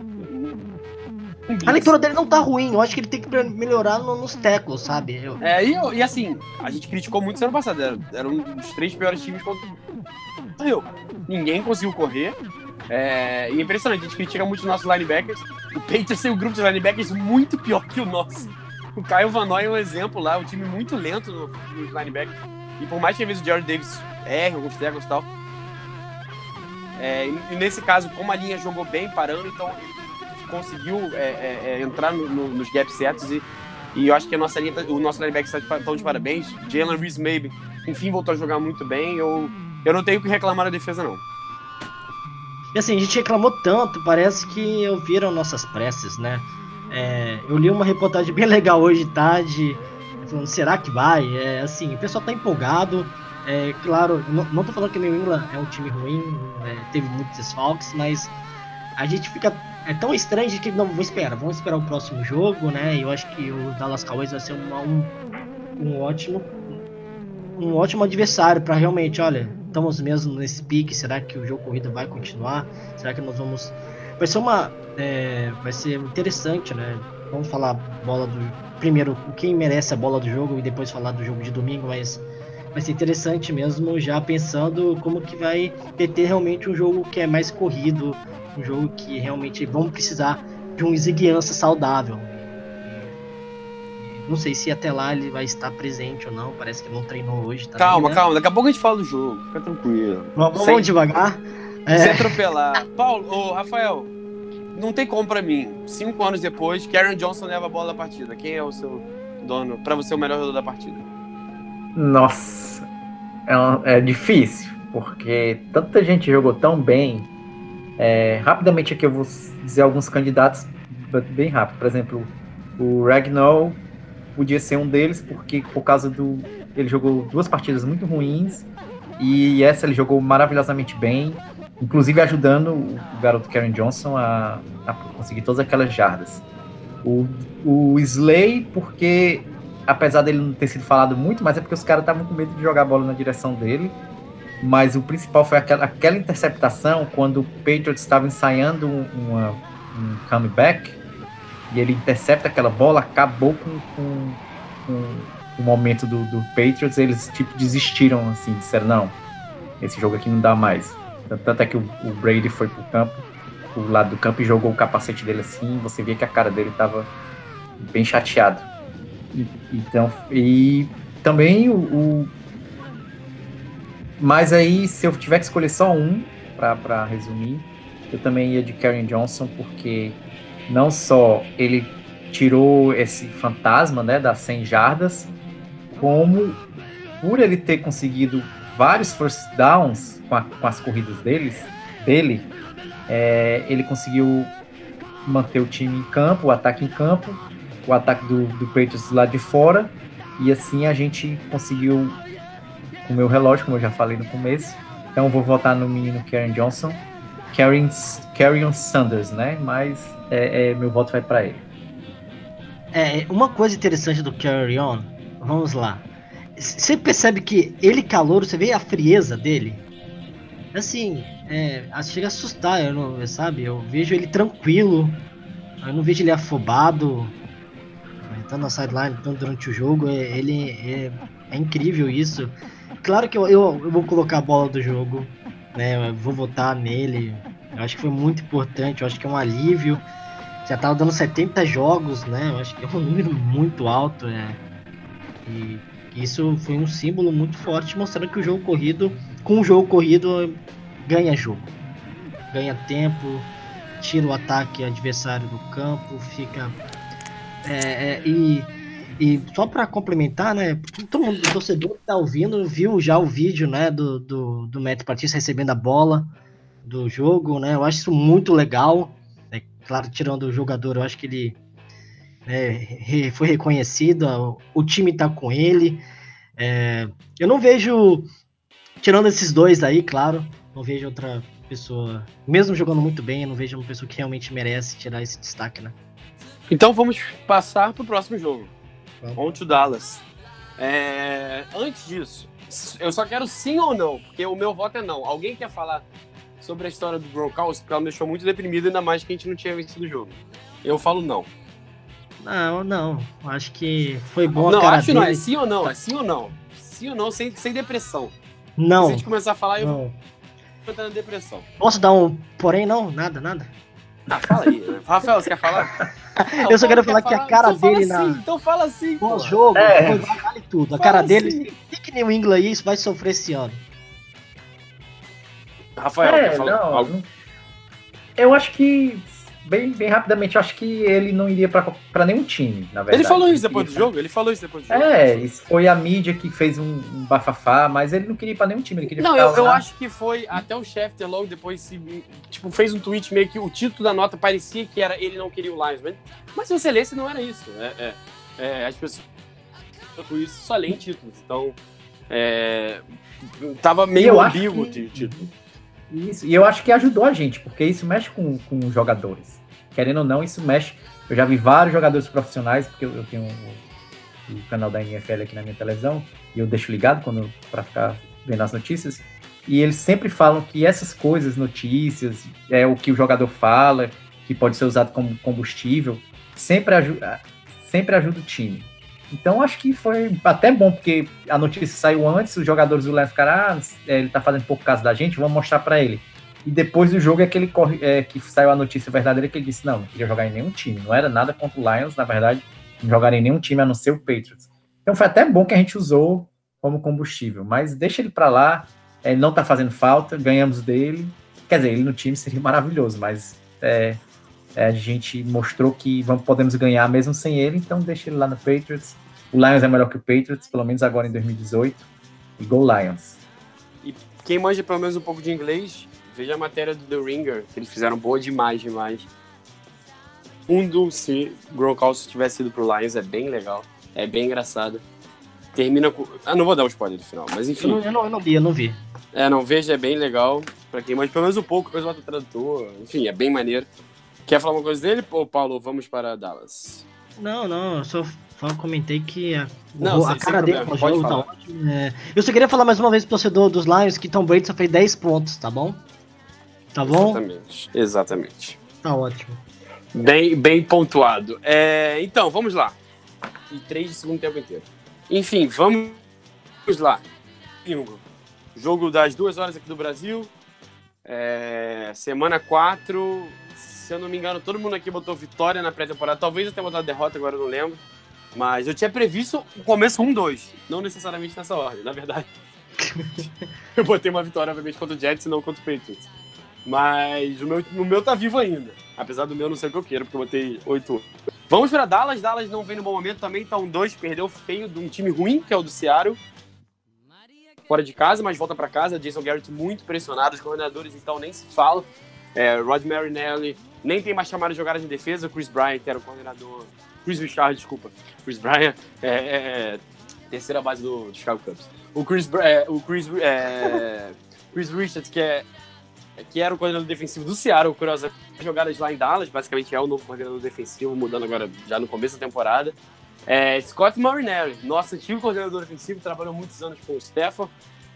Speaker 4: A leitura dele não tá ruim, eu acho que ele tem que melhorar no- nos tackles, sabe? Eu-
Speaker 2: É, e, e assim, a gente criticou muito ano passado. Era, era um dos três piores times contra eu. Ninguém conseguiu correr. É, e é impressionante, a gente critica muito os nossos linebackers. O Patriots tem um grupo de linebackers muito pior que o nosso. O Caio Van Noy é um exemplo lá, um time muito lento no- nos linebackers. E por mais que às vezes o Jared Davis erre alguns tackles e tal, É, e, e nesse caso, como a linha jogou bem parando, então ele conseguiu é, é, é, entrar no- no- nos gaps certos e, e eu acho que a nossa linha, tá- o nosso linebacker está de, de parabéns. Jalen Reese Maybe, enfim, voltou a jogar muito bem. Eu, eu não tenho que reclamar da defesa, não.
Speaker 4: E assim, a gente reclamou tanto, parece que ouviram nossas preces, né? É, eu li uma reportagem bem legal hoje de tarde, falando, será que vai? É, assim, o pessoal tá empolgado. É, claro, não, não tô falando que o New England é um time ruim, é, teve muitos desfalques, mas a gente fica. É tão estranho que não, vamos esperar, vamos esperar o próximo jogo, né? Eu acho que o Dallas Cowboys vai ser uma- um, um ótimo um ótimo adversário para realmente, olha, estamos mesmo nesse pique, será que o jogo corrido vai continuar? Será que nós vamos vai ser uma é, vai ser interessante, né? Vamos falar bola do primeiro quem merece a bola do jogo e depois falar do jogo de domingo, mas vai ser interessante mesmo já pensando como que vai ter realmente um jogo que é mais corrido, um jogo que realmente vamos precisar de um Ziguiança saudável. Não sei se até lá ele vai estar presente ou não. Parece que não treinou hoje. Também,
Speaker 2: calma,
Speaker 4: né?
Speaker 2: calma. Daqui a pouco a gente fala do jogo. Fica tranquilo.
Speaker 4: Vamos,
Speaker 2: Sem-
Speaker 4: devagar. É,
Speaker 2: Sem atropelar. Paulo, ô, Rafael, não tem como pra mim. Cinco anos depois, Karen Johnson leva a bola da partida. Quem é o seu dono? Pra você, o melhor jogador da partida?
Speaker 3: Nossa, é, é difícil, porque tanta gente jogou tão bem. É, rapidamente aqui eu vou dizer alguns candidatos bem rápido. Por exemplo, o Ragnall podia ser um deles, porque por causa do. Ele jogou duas partidas muito ruins e essa ele jogou maravilhosamente bem, inclusive ajudando o garoto Karen Johnson a, a conseguir todas aquelas jardas. O, o Slay, porque apesar dele não ter sido falado muito, mas é porque os caras estavam com medo de jogar a bola na direção dele. Mas o principal foi aquela, aquela interceptação quando o Patriots estava ensaiando um, uma- um comeback e ele intercepta aquela bola, acabou com, com- com o momento do, do Patriots. Eles tipo desistiram assim, disseram não, esse jogo aqui não dá mais. Tanto, é que o, o Brady foi pro campo, pro lado do campo e jogou o capacete dele assim. Você via que a cara dele estava bem chateado. Então, e também o, o- Mas aí, se eu tiver que escolher só um, pra resumir, eu também ia de Karen Johnson, porque não só ele tirou esse fantasma né, das 100 jardas, como por ele ter conseguido vários first downs com, a- com as corridas deles, dele, é, ele conseguiu manter o time em campo, o ataque em campo, o ataque do, do Patriots lado de fora, e assim a gente conseguiu o meu relógio, como eu já falei no começo. Então vou votar no menino Karen Johnson, Karen, Karen Sanders, né? Mas é, é, meu voto vai para ele.
Speaker 4: É, uma coisa interessante do Carry On, vamos lá. Você percebe que ele calouro, você vê a frieza dele? Assim, é, chega a assustar, eu não, sabe? Eu vejo ele tranquilo, eu não vejo ele afobado, tanto na sideline, tanto durante o jogo. é- ele é, é incrível isso. Claro que eu, eu, eu vou colocar a bola do jogo, né? Vou votar nele. Eu acho que foi muito importante, eu acho que é um alívio já tava dando 70 jogos, né? Eu acho que é um número muito alto, né? E isso foi um símbolo muito forte, mostrando que o jogo corrido, com o jogo corrido, ganha jogo. Ganha tempo, tira o ataque adversário do campo, fica. É, é, e, e só para complementar, né? Todo mundo, torcedor que tá ouvindo, viu já o vídeo, né? Do, do, do recebendo a bola do jogo, né? Eu acho isso muito legal. né? Claro, tirando o jogador, eu acho que ele né, foi reconhecido, o- time tá com ele. É, eu não vejo, tirando esses dois aí, claro, não vejo outra pessoa, mesmo jogando muito bem, eu não vejo uma pessoa que realmente merece tirar esse destaque, né?
Speaker 2: Então vamos passar pro próximo jogo. On to Dallas. É, Antes disso, eu só quero sim ou não, porque o meu voto é não. Alguém quer falar sobre a história do Gronkowski? Porque ela me deixou muito deprimido, ainda mais que a gente não tinha vencido o jogo. Eu falo não.
Speaker 4: Não, não, acho que foi bom
Speaker 2: não,
Speaker 4: a cara
Speaker 2: acho
Speaker 4: dele.
Speaker 2: não. É sim ou não. É sim ou não. Sim ou não, sem, sem depressão.
Speaker 4: Não,
Speaker 2: Se a gente começar a falar, eu vou
Speaker 4: não.
Speaker 2: entrar na depressão.
Speaker 4: Posso dar um porém não? Nada, nada.
Speaker 2: Ah, fala aí. Rafael, você quer falar? Ah,
Speaker 4: Eu só
Speaker 2: o
Speaker 4: quero falar
Speaker 2: quer
Speaker 4: que a cara
Speaker 2: então fala
Speaker 4: dele na-
Speaker 2: assim, Então fala assim, pô.
Speaker 4: Pós-jogo,
Speaker 3: É.
Speaker 4: foi- vale tudo. A
Speaker 2: Fala
Speaker 4: cara
Speaker 2: assim.
Speaker 4: dele, tem que New England isso vai sofrer esse ano.
Speaker 2: Rafael,
Speaker 3: É,
Speaker 2: quer falar
Speaker 3: não,
Speaker 2: algo?
Speaker 3: não- Eu acho que, bem, bem rapidamente, eu acho que ele não iria pra, pra nenhum time, na verdade.
Speaker 2: Ele falou isso depois do jogo? Ele falou isso depois do jogo?
Speaker 3: É, isso foi a mídia que fez um, um bafafá, mas ele não queria ir pra nenhum time, ele queria
Speaker 2: Não,
Speaker 3: ficar
Speaker 2: eu, eu acho que foi até o Schefter logo depois se, tipo, fez um tweet meio que o título da nota parecia que era ele não queria o Lions, mas, mas se você lesse não era isso. É, é, é, as pessoas com isso só leem títulos, então é, tava meio ambíguo
Speaker 3: que-
Speaker 2: o título.
Speaker 3: Isso, e eu acho que ajudou a gente, porque isso mexe com, com os jogadores. Querendo ou não, isso mexe. Eu já vi vários jogadores profissionais, porque eu, eu tenho o, o canal da NFL aqui na minha televisão, e eu deixo ligado quando para ficar vendo as notícias. E eles sempre falam que essas coisas, notícias, é o que o jogador fala, que pode ser usado como combustível, sempre ajuda, sempre ajuda o time. Então acho que foi até bom, porque a notícia saiu antes, os jogadores do Lions ficaram, ah, é, ele tá fazendo pouco caso da gente, vamos mostrar para ele. E depois do jogo é que ele corre, é, que saiu a notícia verdadeira que ele disse, não, não queria jogar em nenhum time. Não era nada contra o Lions, na verdade, não jogaria em nenhum time a não ser o Patriots. Então foi até bom que a gente usou como combustível, mas deixa ele para lá, é, não tá fazendo falta, ganhamos dele. Quer dizer, ele no time seria maravilhoso, mas é, a gente mostrou que vamos, podemos ganhar mesmo sem ele, então deixa ele lá no Patriots. O Lions é melhor que o Patriots, pelo menos agora em 2018. E Go Lions.
Speaker 2: Quem manja pelo menos um pouco de inglês, veja a matéria do The Ringer, que eles fizeram boa demais, demais. Mundo se Gronkowski tivesse ido pro Lions é bem legal, é bem engraçado. Termina com. Ah, não vou dar um spoiler no final, mas
Speaker 4: Eu
Speaker 2: enfim.
Speaker 4: não, eu, não, eu não vi, eu não vi.
Speaker 2: É, não, veja, é bem legal. Pra quem manja pelo menos um pouco, coisa do tradutor, enfim, é bem maneiro. Quer falar uma coisa dele? Ô, Paulo, vamos para Dallas.
Speaker 4: Não, não, eu só, comentei que a,
Speaker 2: Não,
Speaker 4: o- a
Speaker 2: sem-
Speaker 4: cara dele no
Speaker 2: pode
Speaker 4: jogo tá ótimo. é. Eu só queria falar mais uma vez pro torcedor dos Lions que Tom Brady só fez 10 pontos, tá bom? Tá bom?
Speaker 2: Exatamente. Exatamente.
Speaker 4: Tá ótimo.
Speaker 2: Bem, bem pontuado. É, então, vamos lá. E três de segundo tempo inteiro. Enfim, vamos lá. Domingo. Jogo das duas horas aqui do Brasil. É, semana 4. Se eu não me engano, todo mundo aqui botou vitória na pré-temporada. Talvez eu tenha botado derrota, agora eu não lembro. Mas eu tinha previsto o começo 1-2. Não necessariamente nessa ordem, na verdade. eu botei uma vitória, obviamente, contra o Jets e não contra o Patriots. Mas o meu, o meu tá vivo ainda. Apesar do meu não ser o que eu quero, porque eu botei 8 Vamos para Dallas. Dallas não vem no bom momento também. Tá um 2, perdeu feio de um time ruim, que é o do Seattle. Fora de casa, mas volta para casa. Jason Garrett muito pressionado. Os coordenadores, então, nem se fala. É, Rod Marinelli nem tem mais chamada de jogadas de defesa. Chris Bryant, que era o coordenador. Chris Richard, desculpa. Chris Bryant é, é, terceira base do, do Chicago Cubs. O Chris, é, o Chris, é, Chris Richards, que é que era o coordenador defensivo do Seattle, curiosa jogadas lá em Dallas, basicamente é o novo coordenador defensivo, mudando agora já no começo da temporada. É, Scott Marinelli, nosso antigo coordenador defensivo, trabalhou muitos anos com o Stefan.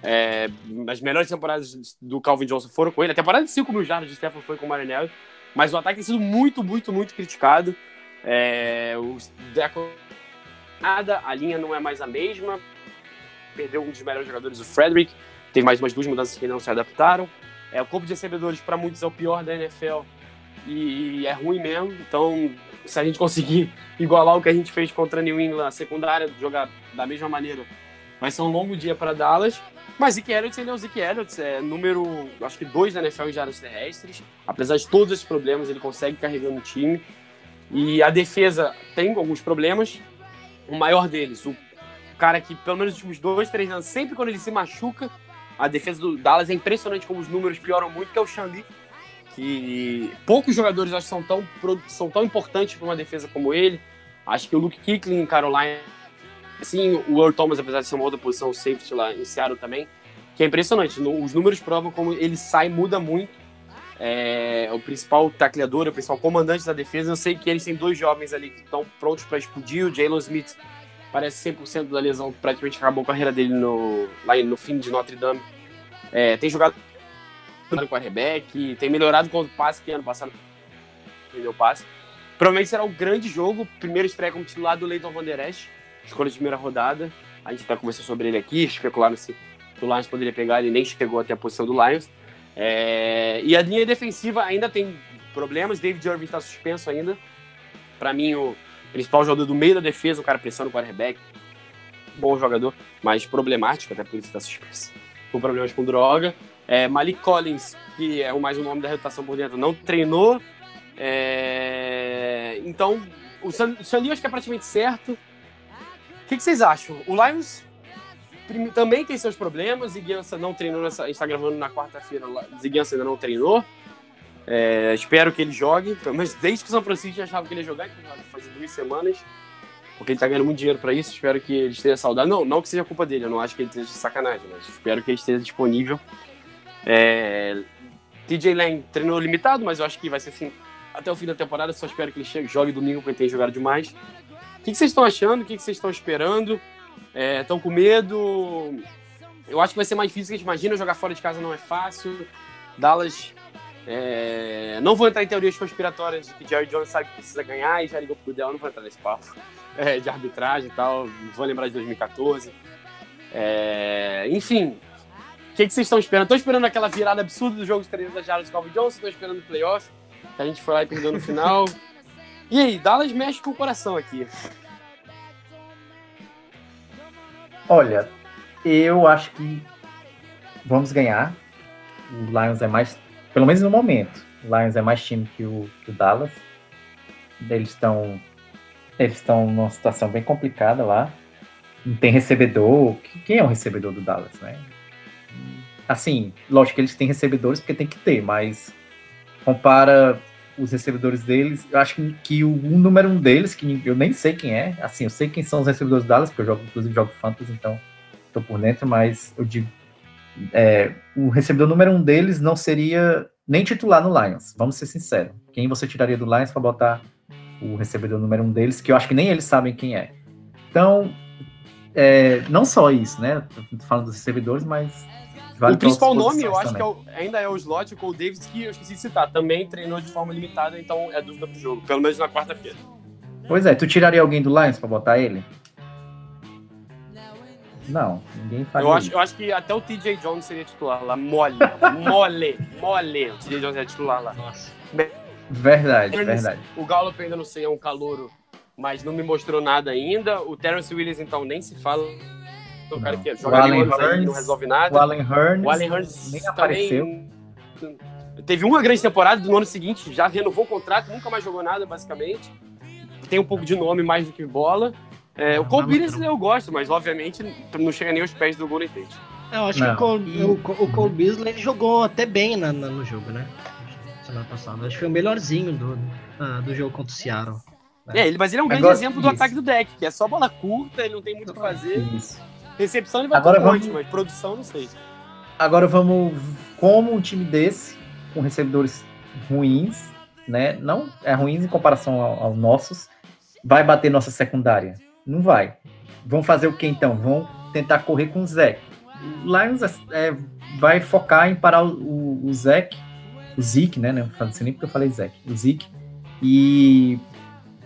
Speaker 2: É, as melhores temporadas do Calvin Johnson foram com ele. A temporada de 5 mil jardas de Stefan foi com o Marinelli. Mas o ataque tem sido muito, muito, muito criticado. É, o Deco nada, a linha não é mais a mesma. Perdeu um dos melhores jogadores, o Frederick. Teve mais umas duas mudanças que não se adaptaram. É, o corpo de recebedores, para muitos, é o pior da NFL. E, e é ruim mesmo. Então, se a gente conseguir igualar o que a gente fez contra a New England, a secundária, jogar da mesma maneira, vai ser um longo dia para Dallas. Mas Zeke Elliott, ele é o Zeke Elliott, é número, acho que dois da NFL em jardas terrestres. Apesar de todos esses problemas, ele consegue carregar no time. E a defesa tem alguns problemas. O maior deles, o cara que, pelo menos nos últimos dois, três anos, sempre quando ele se machuca, a defesa do Dallas é impressionante como os números pioram muito, que é o Xandi. Que poucos jogadores acho que são tão, são tão importantes para uma defesa como ele. Acho que o Luke Kicklin em Carolina, sim, o Earl Thomas, apesar de ser uma outra posição, safety lá em Seattle também, que é impressionante. Os números provam como ele sai, muda muito. É, o principal tacleador, o principal comandante da defesa. Eu sei que eles têm dois jovens ali que estão prontos para explodir. O Jalen Smith parece 100% da lesão, praticamente acabou a carreira dele no, lá no fim de Notre Dame. É, tem jogado no quarterback, tem melhorado com o passe que ano passado perdeu passe. Provavelmente será o grande jogo, primeiro estreia como titular do Leighton Van Der Esch, escolha de primeira rodada. A gente vai conversar sobre ele aqui, especularam se o Lions poderia pegar, ele nem chegou até a posição do Lions. É, e a linha defensiva ainda tem problemas, David Irving está suspenso ainda. Para mim, o principal jogador do meio da defesa, o cara pressiona o quarterback. Bom jogador, mas problemático, até por isso está suspenso. com problemas com droga. É, Malik Collins, que é mais o nome da rotação por dentro, não treinou. É, então, o San, o que é praticamente certo. O que, que vocês acham? O Lions também tem seus problemas. Ziguiança não treinou nessa. A gente tá gravando na quarta-feira. Ziguiança ainda não treinou. É, espero que ele jogue. Mas desde que o São Francisco já achava que ele ia jogar, faz duas semanas. Porque ele tá ganhando muito dinheiro pra isso. Espero que ele esteja saudável. Não, não que seja culpa dele. Eu não acho que ele esteja de sacanagem. Mas espero que ele esteja disponível. É, TJ Lang treinou limitado, mas eu acho que vai ser assim até o fim da temporada. Só espero que ele chegue, jogue domingo, porque ele tem jogado demais. Que, que vocês estão achando? O que, vocês estão esperando? Estão com medo? Eu acho que vai ser mais difícil que a gente imagina. Jogar fora de casa não é fácil. Dallas. é, Não vou entrar em teorias conspiratórias de que Jerry Jones sabe que precisa ganhar e já ligou pro Dell. Não vou entrar nesse papo é, de arbitragem e tal. Vou lembrar de 2014. É, Enfim, o que, que vocês estão esperando? Estou esperando aquela virada absurda do jogo de 300 jardas do Calvin Johnson. Estou esperando o playoff. A gente foi lá e perdeu no final. E aí, Dallas mexe com o coração aqui.
Speaker 3: Olha, eu acho que vamos ganhar. O Lions é mais, pelo menos no momento, o Lions é mais time que o, que o Dallas. Eles estão eles estão numa situação bem complicada lá. Não tem recebedor. Quem é o recebedor do Dallas, né? Assim, lógico que eles têm recebedores porque tem que ter, mas compara os recebedores deles, eu acho que, que o, número um deles, que eu nem sei quem é, assim, eu sei quem são os recebedores do Dallas, porque eu jogo, inclusive jogo Fantasy, então tô por dentro, mas eu digo, é, o recebedor número um deles não seria nem titular no Lions, vamos ser sinceros. Quem você tiraria do Lions para botar o recebedor número um deles, que eu acho que nem eles sabem quem é. Então, é, não só isso, né? Tô falando dos recebedores, mas. Vale
Speaker 2: o principal nome, eu acho
Speaker 3: também.
Speaker 2: que é o- ainda é o slot, o Cole Davis, que eu esqueci de citar. Também treinou de forma limitada, então é dúvida pro jogo. Pelo menos na quarta-feira.
Speaker 3: Pois é, tu tiraria alguém do Lions pra botar ele? Não, ninguém faria
Speaker 2: Eu acho,
Speaker 3: isso.
Speaker 2: eu acho que até o TJ Jones seria titular lá. Mole. Mole. Mole. O TJ Jones é titular lá.
Speaker 4: Nossa.
Speaker 3: Verdade,
Speaker 2: Terence-
Speaker 3: verdade.
Speaker 2: O Gallup ainda não sei, é um calouro, mas não me mostrou nada ainda. O Terence Williams, então, nem se fala. O cara
Speaker 3: Não.
Speaker 2: que
Speaker 3: O
Speaker 2: joga
Speaker 3: Allen
Speaker 2: aí e não resolve
Speaker 3: O
Speaker 2: nada.
Speaker 3: Allen Hearns,
Speaker 2: O Allen Hurns
Speaker 3: nem
Speaker 2: também
Speaker 3: apareceu.
Speaker 2: Teve uma grande temporada, no ano seguinte já renovou o contrato, nunca mais jogou nada, basicamente. Tem um pouco de nome mais do que bola. É, o Cole
Speaker 4: não
Speaker 2: Beasley eu gosto, mas obviamente não chega nem aos pés do Golden Tate.
Speaker 4: Eu acho
Speaker 3: Não.
Speaker 4: que o Cole, o, o Cole Beasley ele jogou até bem na, na- no jogo, né? Semana passada. Acho que foi o melhorzinho do, ah, do jogo contra o Seattle.
Speaker 2: É, ele, mas ele é um grande
Speaker 3: Agora-
Speaker 2: exemplo do
Speaker 3: isso.
Speaker 2: ataque do deck, que é só bola curta, ele não tem muito o que fazer.
Speaker 3: Isso.
Speaker 2: Recepção ele vai
Speaker 3: Agora
Speaker 2: ter um monte, mas produção não sei.
Speaker 3: Agora vamos. Como um time desse, com recebedores ruins, né? Não é ruins em comparação ao- aos nossos, vai bater nossa secundária? Não vai. Vão fazer o que então? Vão tentar correr com o Zeke. O Lions é, vai focar em parar o, o, o Zeke, o Zeke, né? Não sei nem porque eu falei Zeke, o Zeke. E,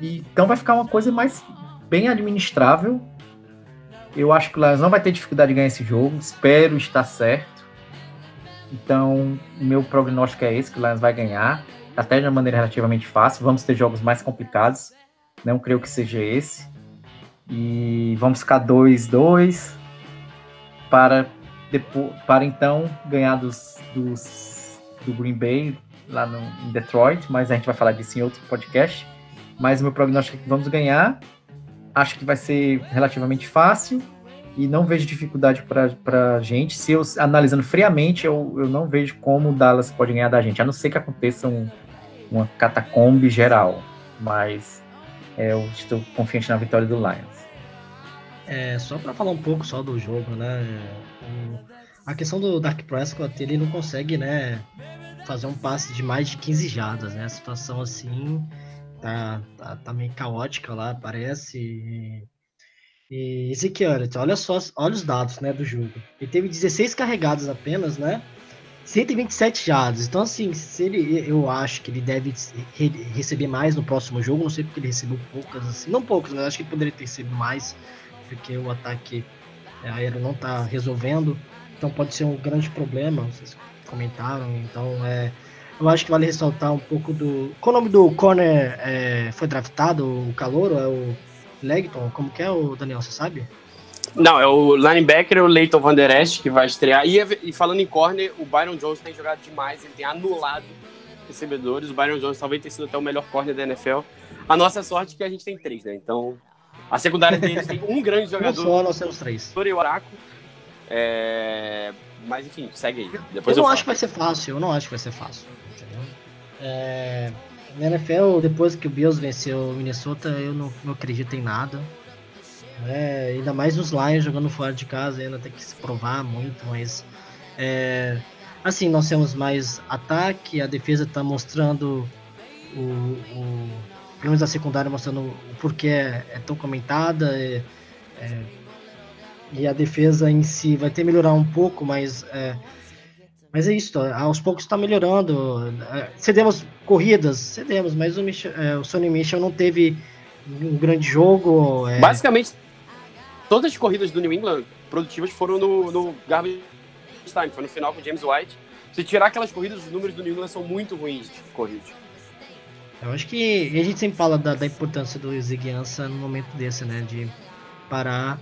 Speaker 3: e então vai ficar uma coisa mais bem administrável. Eu acho que o Lions não vai ter dificuldade de ganhar esse jogo. Espero estar certo. Então, meu prognóstico é esse, que o Lions vai ganhar, até de uma maneira relativamente fácil. Vamos ter jogos mais complicados. Não creio que seja esse. E vamos ficar 2-2 para, para então ganhar dos, dos, do Green Bay lá no, em Detroit, mas a gente vai falar disso em outro podcast. Mas meu prognóstico é que vamos ganhar. Acho que vai ser relativamente fácil e não vejo dificuldade para a gente. Se eu analisando friamente, eu, eu não vejo como o Dallas pode ganhar da gente, a não ser que aconteça um, uma catacombe geral. Mas é, eu estou confiante na vitória do Lions.
Speaker 4: É, só pra falar um pouco só do jogo, né? a questão do Dark Prescott, ele não consegue, né, fazer um passe de mais de 15 jardas, né? A situação assim tá, tá, tá meio caótica lá, parece. E, e Ezequiel, olha só, olha os dados, né, do jogo. Ele teve 16 carregados apenas, né? 127 jardas. Então, assim, se ele, eu acho que ele deve re- receber mais no próximo jogo. Não sei porque ele recebeu poucas, assim. Não poucas, mas acho que ele poderia ter recebido mais, porque o ataque aéreo não tá resolvendo. Então pode ser um grande problema, vocês comentaram. Então, é, eu acho que vale ressaltar um pouco do. Qual o nome do corner é, foi draftado? O Calouro? É o Legton? Como que é o Daniel, você sabe?
Speaker 2: Não, é o linebacker, o Leighton Van Der Esch, que vai estrear. E, e falando em corner, o Byron Jones tem jogado demais, ele tem anulado recebedores. O Byron Jones talvez tenha sido até o melhor corner da NFL. A nossa sorte é que a gente tem três, né? Então, a secundária deles tem um grande jogador,
Speaker 4: só nós temos três.
Speaker 2: e o Araco. É... Mas enfim, segue aí. Depois
Speaker 4: eu
Speaker 2: eu,
Speaker 4: não acho que vai ser fácil, eu não acho que vai ser fácil. É, na NFL, depois que o Bills venceu o Minnesota, eu não, não acredito em nada. É, ainda mais os Lions jogando fora de casa, ainda tem que se provar muito, mas. é, assim, nós temos mais ataque, a defesa está mostrando o, o. Pelo menos a secundária mostrando o porquê é, é tão comentada. é- é, e a defesa em si vai ter melhorar um pouco, mas é, mas é isso, aos poucos está melhorando. Cedemos corridas, cedemos, mas o, Michel, é, o Sonny Mitchell não teve um grande jogo. é,
Speaker 2: Basicamente, todas as corridas do New England produtivas foram no, no garbage time, foi no final com o James White. Se tirar aquelas corridas, os números do New England são muito ruins de corridas.
Speaker 4: Eu acho que a gente sempre fala da, da importância do Ziguiança no momento desse, né? De parar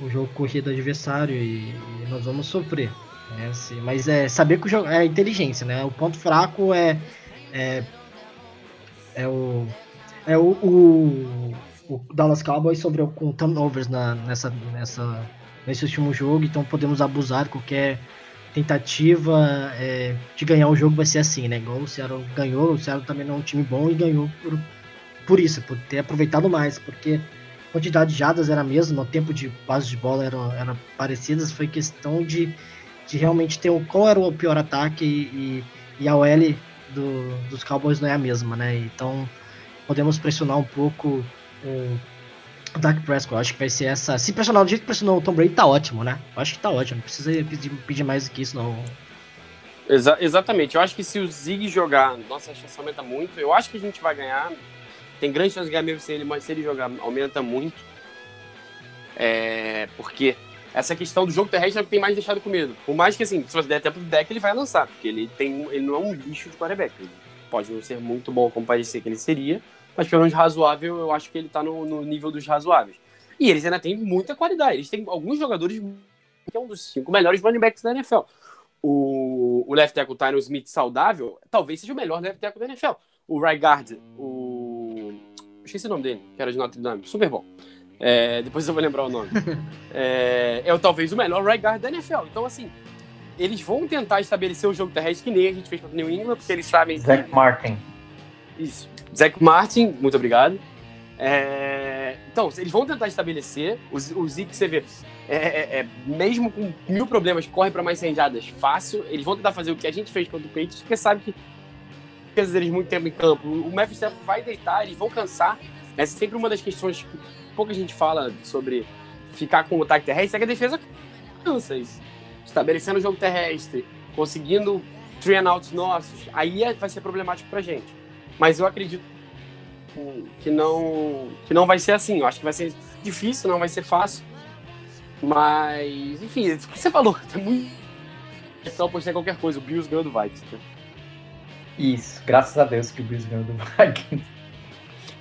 Speaker 4: o jogo corrido do adversário e, e nós vamos sofrer. Né? Assim, mas é saber que o jogo é inteligência, né? O ponto fraco é é, é o é o, o, o Dallas Cowboys sofreu com turnovers na, nessa, nessa, nesse último jogo, então podemos abusar de qualquer tentativa é, de ganhar o jogo vai ser assim, né? Igual o Seattle ganhou, o Seattle também não é um time bom e ganhou por, por isso, por ter aproveitado mais, porque a quantidade de jadas era a mesma, o tempo de passos de bola eram era parecidas, foi questão de, de realmente ter o, qual era o pior ataque e, e a OL do, dos Cowboys não é a mesma, né? Então podemos pressionar um pouco o Dak Prescott. Eu acho que vai ser essa. Se pressionar do jeito que pressionou o Tom Brady, tá ótimo, né? Acho que tá ótimo. Não precisa pedir, pedir mais do que isso, não.
Speaker 2: Exa- exatamente. Eu acho que se o Zig jogar, nossa chance aumenta muito. Eu acho que a gente vai ganhar. Tem grande chance de ganhar mesmo sem ele, mas se ele jogar, aumenta muito. É, porque essa questão do jogo terrestre é o que tem mais deixado com medo. Por mais que, assim, se você der tempo do deck, ele vai lançar, porque ele, tem, ele não é um lixo de quarterback. Ele pode não ser muito bom como parecer que ele seria, mas pelo menos razoável, eu acho que ele tá no, no nível dos razoáveis. E eles ainda têm muita qualidade. Eles têm alguns jogadores que é um dos cinco melhores running backs da NFL. O, o left tackle Tyron Smith saudável, talvez seja o melhor left tackle da NFL. O right o... Esqueci o nome dele, que era de Notre Dame. Super bom. É, depois eu vou lembrar o nome. é, é talvez o melhor right guard da NFL. Então, assim, eles vão tentar estabelecer o jogo terrestre que nem a gente fez contra o New England, porque eles sabem que-
Speaker 3: Zach Martin.
Speaker 2: isso. Zach Martin, muito obrigado. É, Então, eles vão tentar estabelecer. O, o Zeke, você vê, é, é- é, mesmo com mil problemas, corre para mais 100 jardas fácil. Eles vão tentar fazer o que a gente fez contra o Patriots, porque sabe que deles muito tempo em campo. O Matthew Stafford vai deitar, eles vão cansar. Essa é sempre uma das questões que pouca gente fala sobre ficar com o ataque terrestre, é que a defesa cansa. E estabelecendo o jogo terrestre, conseguindo three and outs nossos, aí é- vai ser problemático pra gente. Mas eu acredito que não, que não vai ser assim. Eu acho que vai ser difícil, não vai ser fácil. Mas, enfim, o que você falou, tem muito. É só postar qualquer coisa, o Bills ganhou do Vikings. né?
Speaker 3: Isso, graças a Deus que o Bills ganhou do Vikings.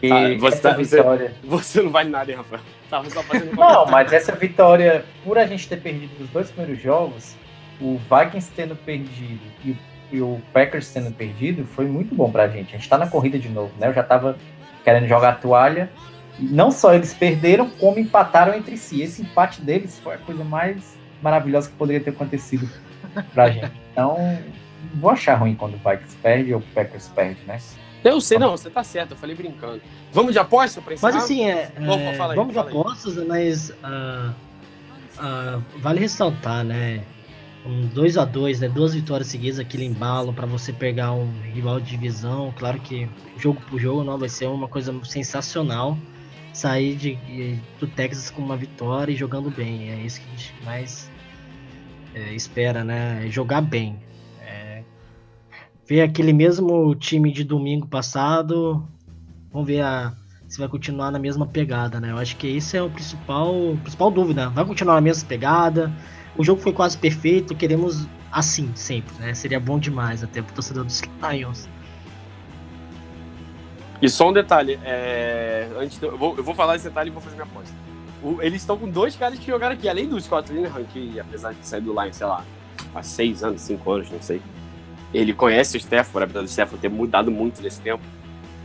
Speaker 3: E
Speaker 2: Ah, você
Speaker 3: essa
Speaker 2: tá- você-
Speaker 3: vitória.
Speaker 2: Você não vale nada, hein, Rafael? Tava só fazendo
Speaker 3: Não, mas essa vitória, por a gente ter perdido os dois primeiros jogos, o Vikings tendo perdido e o, e o Packers tendo perdido, foi muito bom pra gente. A gente tá na corrida de novo, né? Eu já tava querendo jogar a toalha. Não só eles perderam, como empataram entre si. Esse empate deles foi a coisa mais maravilhosa que poderia ter acontecido pra gente. Então, não vou achar ruim quando o Vikings perde ou o Packers perde, né?
Speaker 2: Eu sei, não, você tá certo, eu falei brincando. Vamos de aposta pra encerrar?
Speaker 4: Mas assim, é, é,
Speaker 2: fala aí,
Speaker 4: vamos de
Speaker 2: fala aí.
Speaker 4: apostas, mas ah, ah, vale ressaltar, né? Um 2 a 2 né? Duas vitórias seguidas, aquele embalo para você pegar um rival de divisão. Claro que jogo por jogo não vai ser uma coisa sensacional sair de, de- do Texas com uma vitória e jogando bem. É isso que a gente mais é, espera, né? Jogar bem. Ver aquele mesmo time de domingo passado. Vamos ver a, se vai continuar na mesma pegada, né? Eu acho que esse é o principal, principal dúvida. Vai continuar na mesma pegada? O jogo foi quase perfeito, queremos assim sempre, né? Seria bom demais até pro torcedor dos Lions.
Speaker 2: E só um detalhe, é, antes eu, vou, eu vou falar esse detalhe e vou fazer minha aposta. o- eles estão com dois caras que jogaram aqui, além do Scott Linehan, que apesar de sair do Lions, sei lá, há seis anos, cinco anos, não sei. Ele conhece o Stafford, apesar do Stafford ter mudado muito nesse tempo.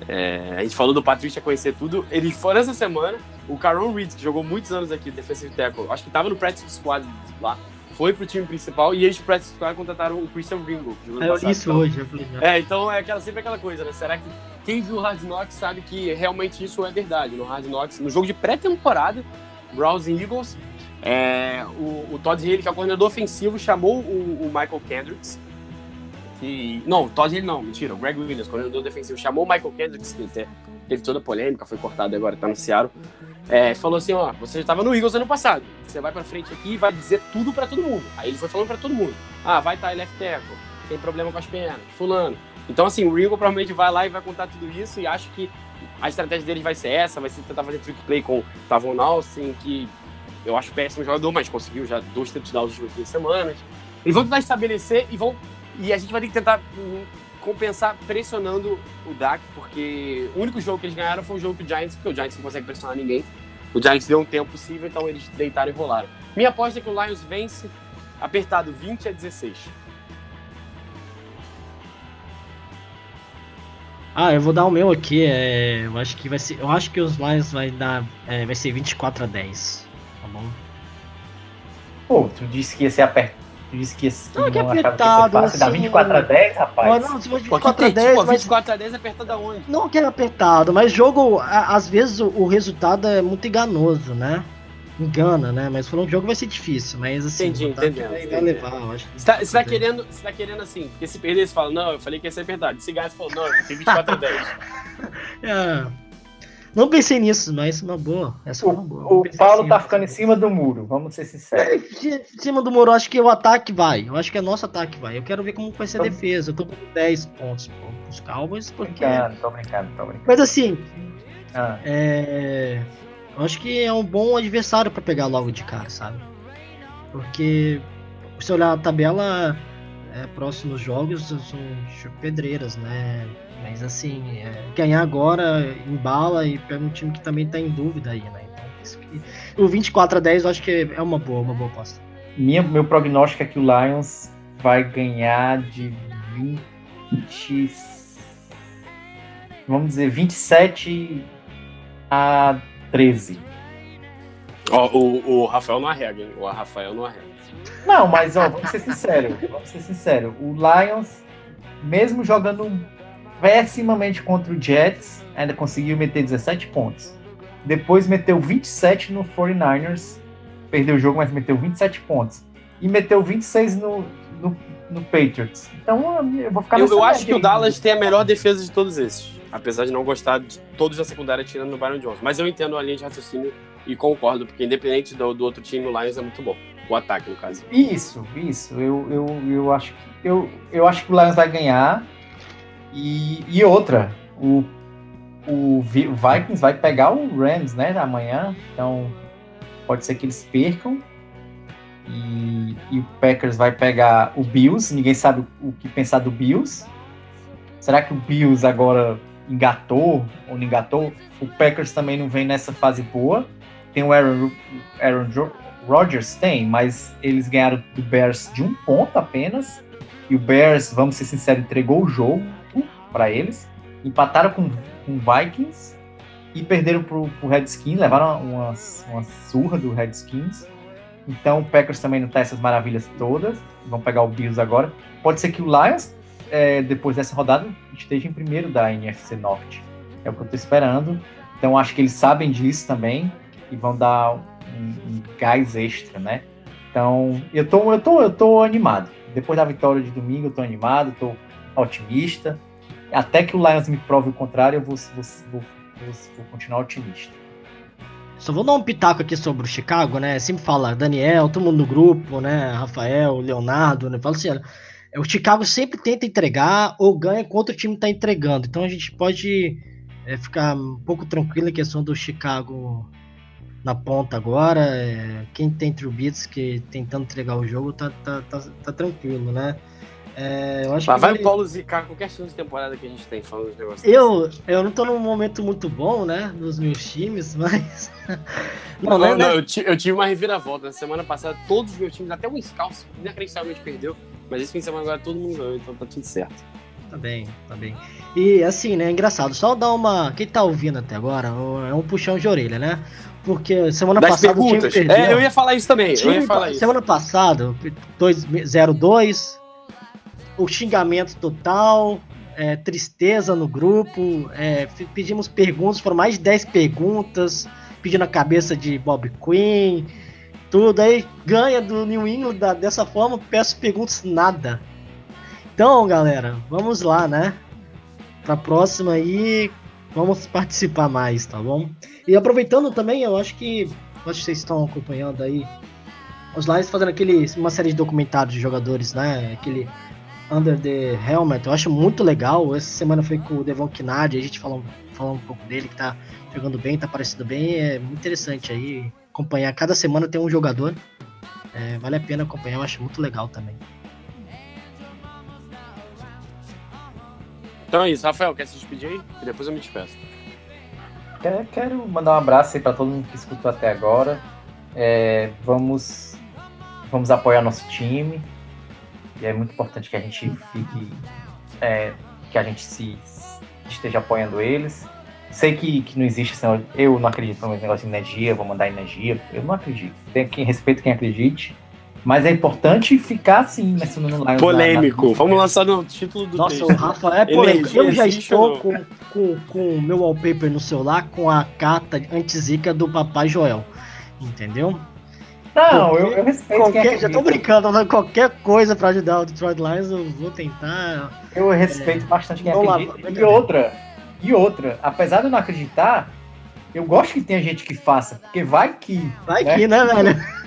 Speaker 2: É, a gente falou do Patrícia conhecer tudo. Eles foram essa semana. O Caron Reed, que jogou muitos anos aqui, defensive tackle, acho que tava no practice squad lá, foi pro time principal e eles pro practice squad contrataram o Christian Ringo.
Speaker 4: É
Speaker 2: passado.
Speaker 4: isso
Speaker 2: Então,
Speaker 4: hoje,
Speaker 2: é, então é aquela, sempre aquela coisa, né? Será que quem viu o Hard Knocks sabe que realmente isso é verdade? No Hard Knocks, no jogo de pré-temporada, Browns e Eagles, é, o, o Todd Haley, que é o coordenador ofensivo, chamou o, o Michael Kendricks. Que, não, o Todd Haley não, mentira, o Greg Williams, coordenador defensivo, chamou o Michael Kendricks, que teve toda a polêmica, foi cortado agora, tá no Seattle. É, falou assim: ó, você estava no Eagles ano passado, você vai pra frente aqui e vai dizer tudo pra todo mundo. Aí ele foi falando pra todo mundo: ah, vai estar tá left tackle, tem problema com as pernas, fulano. Então, assim, o Ringo provavelmente vai lá e vai contar tudo isso e acho que a estratégia dele vai ser essa, vai ser tentar fazer trick play com o Tavon Austin, que eu acho péssimo jogador, mas conseguiu já dois touchdowns nas últimas duas semanas. Eles vão tentar estabelecer e vão e a gente vai ter que tentar hum, compensar pressionando o Dak, porque o único jogo que eles ganharam foi o jogo com o Giants, porque o Giants não consegue pressionar ninguém. O Giants deu um tempo possível, então eles deitaram e rolaram. Minha aposta é que o Lions vence apertado 20 a 16.
Speaker 4: Ah, eu vou dar o meu aqui. É, eu acho que vai ser. Eu acho que os Lions vai dar. é, vai ser 24 a 10. Tá bom?
Speaker 3: Pô, tu disse que ia ser apertado. Tu disse que
Speaker 4: Não, que
Speaker 3: não achava que
Speaker 4: apertado,
Speaker 3: fácil. Dá
Speaker 4: assim,
Speaker 3: 24 a 10,
Speaker 4: Ó,
Speaker 3: rapaz.
Speaker 4: não, se for
Speaker 2: Pô,
Speaker 4: 24 a
Speaker 2: tem,
Speaker 4: 10,
Speaker 2: tipo,
Speaker 4: mas
Speaker 2: 24 a 10 é apertado aonde?
Speaker 4: não que é apertado, mas jogo, às vezes o, o resultado é muito enganoso, né? Engana, né? Mas falando que o jogo vai ser difícil, mas assim,
Speaker 2: Entendi, entendendo,
Speaker 4: vai, vai levar, eu acho.
Speaker 2: Você tá, você tá querendo, você tá querendo assim, porque se perder, você fala, não, eu falei que ia ser apertado. Se ganhar, você falou, não, tem 24 a 10.
Speaker 4: É. Não pensei nisso, mas uma boa. Essa foi uma boa.
Speaker 3: O, o Paulo
Speaker 4: sim,
Speaker 3: tá ficando em cima do muro, vamos ser sinceros.
Speaker 4: Em cima do muro, eu acho que o ataque vai. Eu acho que é nosso ataque vai. Eu quero ver como vai ser a defesa. Eu tô com 10 pontos pô, pros Cowboys,
Speaker 3: Tô
Speaker 4: porque.
Speaker 3: brincando, tô brincando, tô brincando.
Speaker 4: Mas assim,
Speaker 3: Ah,
Speaker 4: é. Eu acho que é um bom adversário pra pegar logo de cara, sabe? Porque se olhar a tabela, é, próximos jogos são pedreiras, né? Mas assim, é, ganhar agora embala e pega um time que também tá em dúvida aí, né? Então, isso que... O 24 a 10 eu acho que é uma boa, uma boa aposta.
Speaker 3: minha, meu prognóstico é que o Lions vai ganhar de 20. Vamos dizer, 27 a 13.
Speaker 2: Ó, o, o Rafael não arrega, hein? O Rafael não arrega.
Speaker 3: Não, mas ó, vamos ser sinceros. Vamos ser sinceros. O Lions, mesmo jogando pessimamente contra o Jets, ainda conseguiu meter 17 pontos. Depois meteu 27 no 49ers. Perdeu o jogo, mas meteu 27 pontos. E meteu 26 no, no, no Patriots. Então eu vou ficar
Speaker 2: Eu, eu acho que o
Speaker 3: aí.
Speaker 2: Dallas tem a melhor defesa de todos esses. Apesar de não gostar de todos da secundária tirando no Byron Jones. Mas eu entendo a linha de raciocínio e concordo, porque independente do, do outro time, o Lions é muito bom. O ataque, no caso.
Speaker 3: Isso, isso. Eu, eu, eu, acho, que, eu, eu acho que o Lions vai ganhar. E, e outra, o, o Vi- o Vikings vai pegar o Rams, né, amanhã. Então, pode ser que eles percam. E, e o Packers vai pegar o Bills. Ninguém sabe o que pensar do Bills. Será que o Bills agora engatou ou não engatou? O Packers também não vem nessa fase boa. Tem o Aaron, Aaron Rodgers? Tem, mas eles ganharam do Bears de um ponto apenas. E o Bears, vamos ser sinceros, entregou o jogo para eles. Empataram com, Vikings e perderam pro, pro Redskins, levaram uma, uma surra do Redskins. Então o Packers também não tá essas maravilhas todas. Vão pegar o Bills agora. Pode ser que o Lions, é, depois dessa rodada, esteja em primeiro da NFC Norte. É o que eu tô esperando. Então acho que eles sabem disso também e vão dar um, um gás extra, né? Então eu tô, eu, tô, eu tô animado. Depois da vitória de domingo, eu tô animado, tô otimista. Até que o Lions me prove o contrário, eu vou, vou, vou, vou, continuar otimista.
Speaker 4: Só vou dar um pitaco aqui sobre o Chicago, né? Sempre fala Daniel, todo mundo no grupo, né? Rafael, Leonardo, né? Fala assim, olha, é, o Chicago sempre tenta entregar ou ganha quando o time tá entregando. Então a gente pode é, ficar um pouco tranquilo em questão do Chicago na ponta agora. É, quem tem Trubisky que tentando entregar o jogo tá, tá, tá, tá tranquilo, né? É, eu acho
Speaker 2: Lá
Speaker 4: que
Speaker 2: vai
Speaker 4: vale-
Speaker 2: o Paulo zicar qualquer segunda temporada que a gente tem falando dos negócios.
Speaker 4: eu, eu não tô num momento muito bom, né? Nos meus times, mas.
Speaker 2: Não,
Speaker 4: né,
Speaker 2: não,
Speaker 4: né?
Speaker 2: eu, eu tive uma reviravolta. Na semana passada, todos os meus times, até o Scalps, inacreditavelmente perdeu. Mas esse fim de semana agora todo mundo ganhou, então tá tudo certo.
Speaker 4: Tá bem, tá bem. E assim, né? Engraçado, só dar uma. Quem tá ouvindo até agora é um puxão de orelha, né? Porque semana
Speaker 2: Das
Speaker 4: passada o
Speaker 2: perguntas.
Speaker 4: time perdeu.
Speaker 2: É, eu ia falar isso também. Eu
Speaker 4: Time-
Speaker 2: ia falar isso.
Speaker 4: Semana passada, 2-0-2, o xingamento total, é, tristeza no grupo, é, pedimos perguntas, foram mais de 10 perguntas, pedindo a cabeça de Bob Quinn, tudo, aí ganha do New England da- dessa forma, peço perguntas, nada. Então, galera, vamos lá, né? Pra próxima aí, vamos participar mais, tá bom? E aproveitando também, eu acho que, acho que vocês estão acompanhando aí, os Lions fazendo aquele, uma série de documentários de jogadores, né? Aquele Under the Helmet, eu acho muito legal. Essa semana foi com o Devon Kinard, a gente falou, falou um pouco dele, que tá jogando bem, tá parecendo bem. É muito interessante aí acompanhar. Cada semana tem um jogador. É, vale a pena acompanhar, eu acho muito legal também.
Speaker 2: Então é isso, Rafael, quer se despedir aí? E depois eu me despeço.
Speaker 3: Quero, quero mandar um abraço aí para todo mundo que escutou até agora. É, vamos, vamos apoiar nosso time. E é muito importante que a gente fique, é, que a gente se esteja apoiando eles. Sei que, que não existe, assim, eu não acredito no negócio de energia, vou mandar energia, eu não acredito. Tem quem respeito quem acredite, mas é importante ficar assim, mencionando no Lions. na-
Speaker 2: Polêmico.
Speaker 3: na-
Speaker 2: Vamos lançar no título do
Speaker 4: Nossa,
Speaker 2: texto.
Speaker 4: o Rafa é polêmico.
Speaker 2: Energia
Speaker 4: Eu já estou
Speaker 2: ou
Speaker 4: com, com, com o meu wallpaper no celular com a carta anti-zica do Papai Joel. Entendeu?
Speaker 3: Não, eu, eu respeito quem
Speaker 4: Qualquer,
Speaker 3: acredita.
Speaker 4: já tô brincando, mas qualquer coisa pra ajudar o Detroit Lions, eu vou tentar.
Speaker 3: Eu respeito bastante quem acredita. e outra, e outra, apesar de eu não acreditar, eu gosto que tenha gente que faça, porque vai que.
Speaker 4: Vai
Speaker 3: né?
Speaker 4: que, né, velho?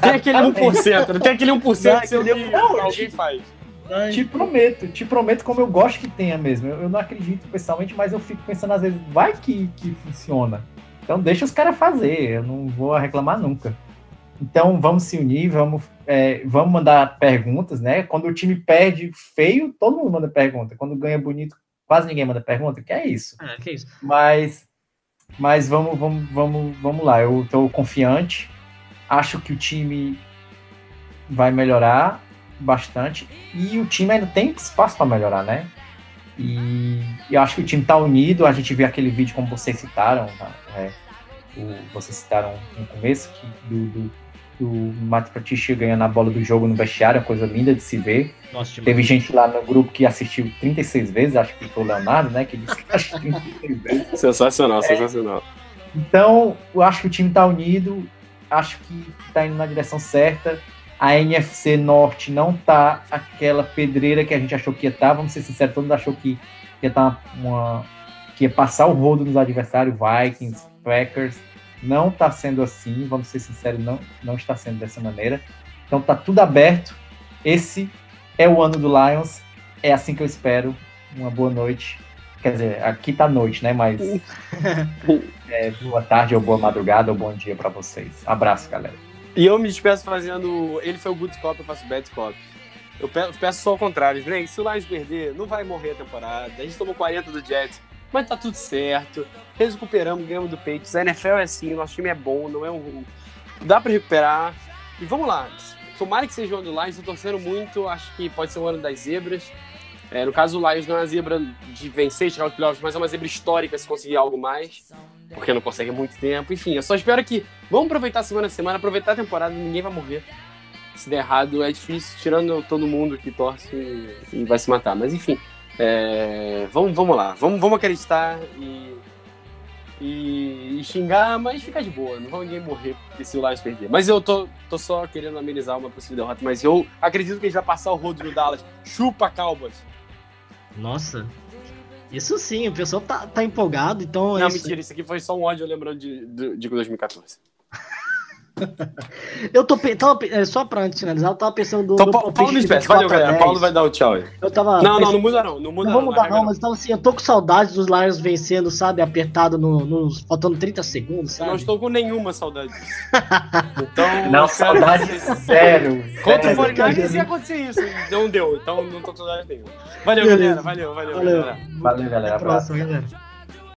Speaker 2: Tem aquele 1%, tem aquele 1%
Speaker 4: Vai,
Speaker 2: seu
Speaker 4: aquele
Speaker 2: que
Speaker 3: Não,
Speaker 2: alguém faz.
Speaker 4: Vai.
Speaker 3: Te prometo, te prometo como eu gosto que tenha mesmo. Eu, eu não acredito pessoalmente, mas eu fico pensando às vezes, vai que, que funciona. Então deixa os caras fazer, eu não vou reclamar nunca. Então vamos se unir, vamos, é, vamos mandar perguntas, né? Quando o time perde feio, todo mundo manda pergunta. Quando ganha bonito, quase ninguém manda pergunta, que é isso.
Speaker 4: Ah, que isso.
Speaker 3: Mas, mas vamos, vamos, vamos, vamos lá. Eu estou confiante. Acho que o time vai melhorar bastante e o time ainda tem espaço para melhorar, né? E eu acho que o time está unido. A gente viu aquele vídeo como vocês citaram, tá? É, o- vocês citaram no começo que do, do, do Matt Patricia ganhando a bola do jogo no vestiário, uma coisa linda de se ver.
Speaker 4: Nossa,
Speaker 3: Teve gente lá no grupo que assistiu 36 vezes, acho que foi o Leonardo, né? Que disse que assistiu 36 vezes.
Speaker 2: Sensacional, sensacional.
Speaker 3: Então, eu acho que o time tá unido, acho que tá indo na direção certa. A NFC Norte não tá aquela pedreira que a gente achou que ia estar. Vamos ser sinceros, todo mundo achou que ia tá uma que ia passar o rodo nos adversários, Vikings, Packers. Não tá sendo assim, vamos ser sinceros, não, não está sendo dessa maneira. Então tá tudo aberto. Esse é o ano do Lions. É assim que eu espero. Uma boa noite. Quer dizer, aqui tá noite, né? Mas é, boa tarde, ou boa madrugada, ou bom dia pra vocês. Abraço, galera.
Speaker 2: E eu me despeço fazendo. Ele foi o good cop, eu faço bad cop. Eu pe- eu peço só ao contrário, né? Se o Lions perder, não vai morrer a temporada. A gente tomou 40 do Jets, mas tá tudo certo. Recuperamos, ganhamos do Patriots. A NFL é assim, nosso time é bom, não é um. Dá pra recuperar. E vamos lá. Tomara que seja o ano do Lions, tô torcendo muito. Acho que pode ser o ano das zebras. É, no caso, o Lions não é uma zebra de vencer, chegar aos playoffs, mas é uma zebra histórica se conseguir algo mais. Porque não consegue muito tempo. Enfim, eu só espero que. Vamos aproveitar semana a semana, aproveitar a temporada, ninguém vai morrer. Se der errado, é difícil, tirando todo mundo que torce e, e vai se matar. Mas enfim, é, vamos, vamos lá, vamos, vamos acreditar e, e, e xingar, mas ficar de boa. Não vai ninguém morrer porque se o Lions perder. Mas eu tô, tô só querendo amenizar uma possível derrota. Mas eu acredito que a gente vai passar o rodo no Dallas. Chupa, Cowboys.
Speaker 4: Nossa. Isso sim, o pessoal tá, tá empolgado, então é
Speaker 2: Não,
Speaker 4: isso.
Speaker 2: mentira, isso aqui foi só um ódio lembrando de, de, de 2014.
Speaker 4: Eu tô pe- tava, pe- é, só pra antes de finalizar, eu tava pensando do.
Speaker 2: Então,
Speaker 4: do
Speaker 2: Paulo, Paulo. Valeu,
Speaker 4: 24 a
Speaker 2: galera.
Speaker 4: 10.
Speaker 2: Paulo vai dar o tchau aí.
Speaker 4: Eu tava
Speaker 2: Não, não,
Speaker 4: pensando-
Speaker 2: não muda não. Não muda
Speaker 4: Não vou
Speaker 2: não.
Speaker 4: mudar
Speaker 2: regra
Speaker 4: não, mas então assim, eu tô com saudade dos Lions vencendo, sabe? Apertado no, nos. faltando 30 segundos,
Speaker 2: Eu
Speaker 4: sabe?
Speaker 2: não estou com nenhuma saudade disso. Então,
Speaker 3: Não, saudade sério.
Speaker 2: Contra o. 49ers ia acontecer isso. Não deu, então não tô com saudade nenhuma. Valeu,
Speaker 4: Beleza.
Speaker 2: galera. Valeu, valeu.
Speaker 4: Valeu.
Speaker 2: galera.
Speaker 3: Valeu, galera.
Speaker 4: Até a próxima, galera.